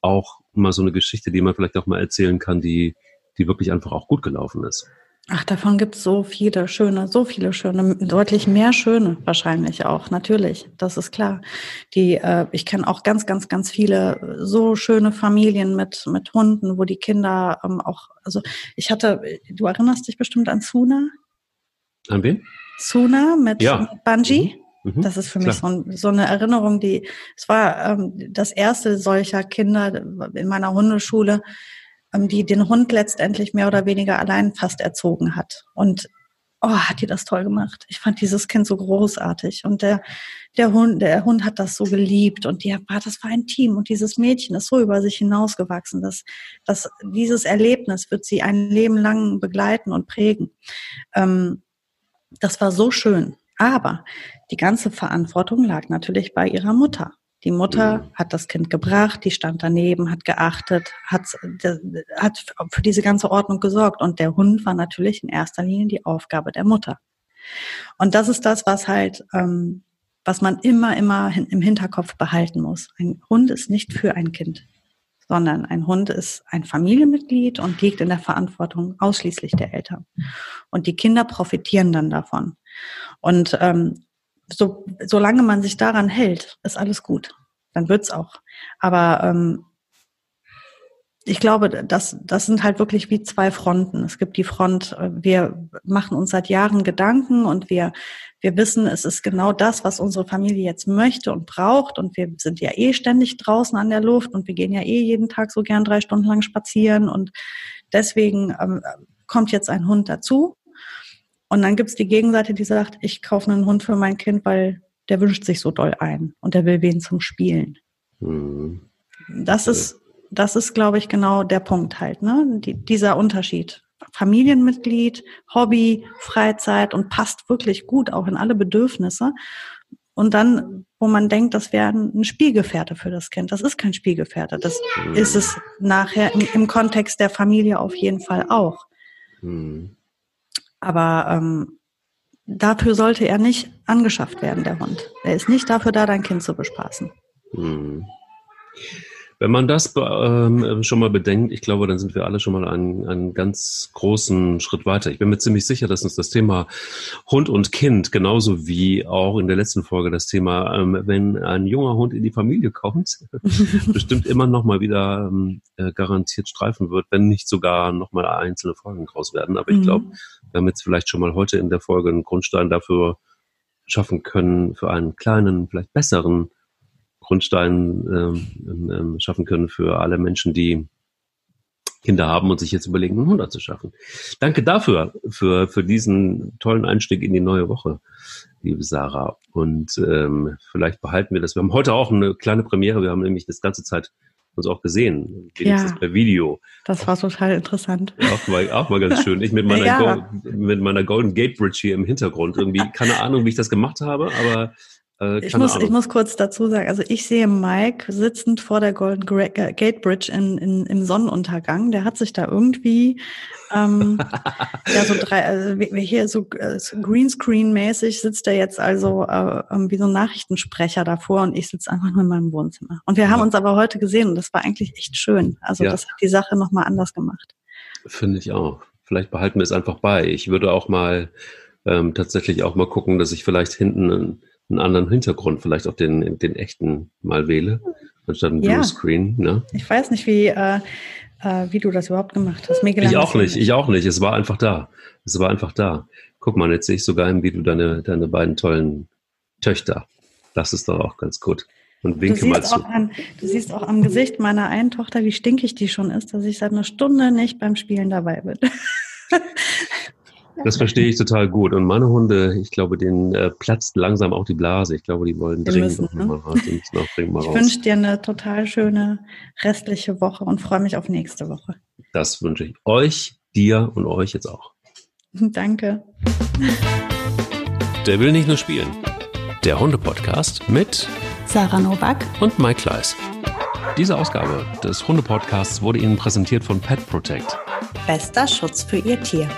[SPEAKER 1] auch mal so eine Geschichte, die man vielleicht auch mal erzählen kann, die die wirklich einfach auch gut gelaufen ist.
[SPEAKER 2] Ach, davon gibt es so viele schöne, so viele schöne, deutlich mehr schöne wahrscheinlich auch, natürlich, das ist klar. Die, äh, ich kenne auch ganz, ganz, ganz viele so schöne Familien mit, mit Hunden, wo die Kinder ähm, auch, also ich hatte, du erinnerst dich bestimmt an Suna?
[SPEAKER 1] An wen?
[SPEAKER 2] Suna mit,
[SPEAKER 1] ja.
[SPEAKER 2] mit Bungie.
[SPEAKER 1] Mhm. Mhm.
[SPEAKER 2] Das ist für mich so, ein, so, eine Erinnerung, die, es war ähm, das erste solcher Kinder in meiner Hundeschule, ähm, die den Hund letztendlich mehr oder weniger allein fast erzogen hat. Und oh, hat die das toll gemacht. Ich fand dieses Kind so großartig. Und der, der Hund, der Hund hat das so geliebt und die war, das war ein Team. Und dieses Mädchen ist so über sich hinausgewachsen, dass, dass dieses Erlebnis wird sie ein Leben lang begleiten und prägen. Ähm, das war so schön. Aber die ganze Verantwortung lag natürlich bei ihrer Mutter. Die Mutter mhm. hat das Kind gebracht, die stand daneben, hat geachtet, hat, hat für diese ganze Ordnung gesorgt. Und der Hund war natürlich in erster Linie die Aufgabe der Mutter. Und das ist das, was halt, ähm, was man immer, immer im Hinterkopf behalten muss. Ein Hund ist nicht für ein Kind, sondern ein Hund ist ein Familienmitglied und liegt in der Verantwortung ausschließlich der Eltern. Und die Kinder profitieren dann davon. Und ähm, so, solange man sich daran hält, ist alles gut. Dann wird's auch. Aber ähm, ich glaube, das, das sind halt wirklich wie zwei Fronten. Es gibt die Front, äh, wir machen uns seit Jahren Gedanken und wir, wir wissen, es ist genau das, was unsere Familie jetzt möchte und braucht. Und wir sind ja eh ständig draußen an der Luft und wir gehen ja eh jeden Tag so gern drei Stunden lang spazieren. Und deswegen ähm, kommt jetzt ein Hund dazu. Und dann gibt's die Gegenseite, die sagt, ich kaufe einen Hund für mein Kind, weil der wünscht sich so doll ein und der will wen zum Spielen. Mhm. Das ist, das ist, glaube ich, genau der Punkt halt, ne? Die, dieser Unterschied. Familienmitglied, Hobby, Freizeit und passt wirklich gut auch in alle Bedürfnisse. Und dann, wo man denkt, das wäre ein Spielgefährte für das Kind. Das ist kein Spielgefährte. Das mhm. ist es nachher im, im, Kontext der Familie auf jeden Fall auch. Mhm. Aber ähm, dafür sollte er nicht angeschafft werden, der Hund. Er ist nicht dafür da, dein Kind zu bespaßen. Hm.
[SPEAKER 1] Wenn man das ähm, schon mal bedenkt, ich glaube, dann sind wir alle schon mal einen, einen ganz großen Schritt weiter. Ich bin mir ziemlich sicher, dass uns das Thema Hund und Kind, genauso wie auch in der letzten Folge das Thema, ähm, wenn ein junger Hund in die Familie kommt, bestimmt immer noch mal wieder ähm, äh, garantiert streifen wird, wenn nicht sogar noch mal einzelne Folgen draus werden. Aber ich glaube, mhm. wir haben jetzt vielleicht schon mal heute in der Folge einen Grundstein dafür schaffen können, für einen kleinen, vielleicht besseren Grundstein ähm, ähm, ähm, schaffen können für alle Menschen, die Kinder haben und sich jetzt überlegen, einen Hund zu schaffen. Danke dafür, für, für diesen tollen Einstieg in die neue Woche, liebe Sarah. Und ähm, vielleicht behalten wir das. Wir haben heute auch eine kleine Premiere. Wir haben nämlich das ganze Zeit uns auch gesehen, wenigstens ja, per Video.
[SPEAKER 2] Das war total interessant.
[SPEAKER 1] Auch mal, auch mal ganz schön. Ich mit meiner, ja. Go, mit meiner Golden Gate Bridge hier im Hintergrund. Irgendwie, keine Ahnung, wie ich das gemacht habe, aber
[SPEAKER 2] äh, ich, muss, ich muss kurz dazu sagen, also ich sehe Mike sitzend vor der Golden äh, Gate Bridge in, in, im Sonnenuntergang. Der hat sich da irgendwie ähm, ja so drei, also hier so äh, Greenscreen-mäßig sitzt er jetzt also äh, wie so ein Nachrichtensprecher davor und ich sitze einfach nur in meinem Wohnzimmer. Und wir haben uns aber heute gesehen und das war eigentlich echt schön. Also ja. das hat die Sache nochmal anders gemacht.
[SPEAKER 1] Finde ich auch. Vielleicht behalten wir es einfach bei. Ich würde auch mal ähm, tatsächlich auch mal gucken, dass ich vielleicht hinten einen anderen Hintergrund, vielleicht auch den, den echten mal wähle, anstatt ein ja. Screen. Ne?
[SPEAKER 2] Ich weiß nicht, wie, äh, äh, wie du das überhaupt gemacht hast.
[SPEAKER 1] Mega ich auch nicht, ich auch nicht. Es war einfach da. Es war einfach da. Guck mal, jetzt sehe ich sogar im Video deine, deine beiden tollen Töchter. Das ist doch auch ganz gut. Und winke mal zu.
[SPEAKER 2] An, du siehst auch am Gesicht meiner einen Tochter, wie stinkig die schon ist, dass ich seit einer Stunde nicht beim Spielen dabei bin.
[SPEAKER 1] Das verstehe ich total gut. Und meine Hunde, ich glaube, denen äh, platzt langsam auch die Blase. Ich glaube, die wollen dringend müssen, ne? mal raus. Die müssen
[SPEAKER 2] auch dringend mal ich wünsche dir eine total schöne restliche Woche und freue mich auf nächste Woche.
[SPEAKER 1] Das wünsche ich euch, dir und euch jetzt auch.
[SPEAKER 2] Danke.
[SPEAKER 1] Der will nicht nur spielen. Der Hunde-Podcast mit
[SPEAKER 2] Sarah Novak
[SPEAKER 1] und Mike Kleiss. Diese Ausgabe des Hunde-Podcasts wurde Ihnen präsentiert von Pet Protect.
[SPEAKER 2] Bester Schutz für Ihr Tier.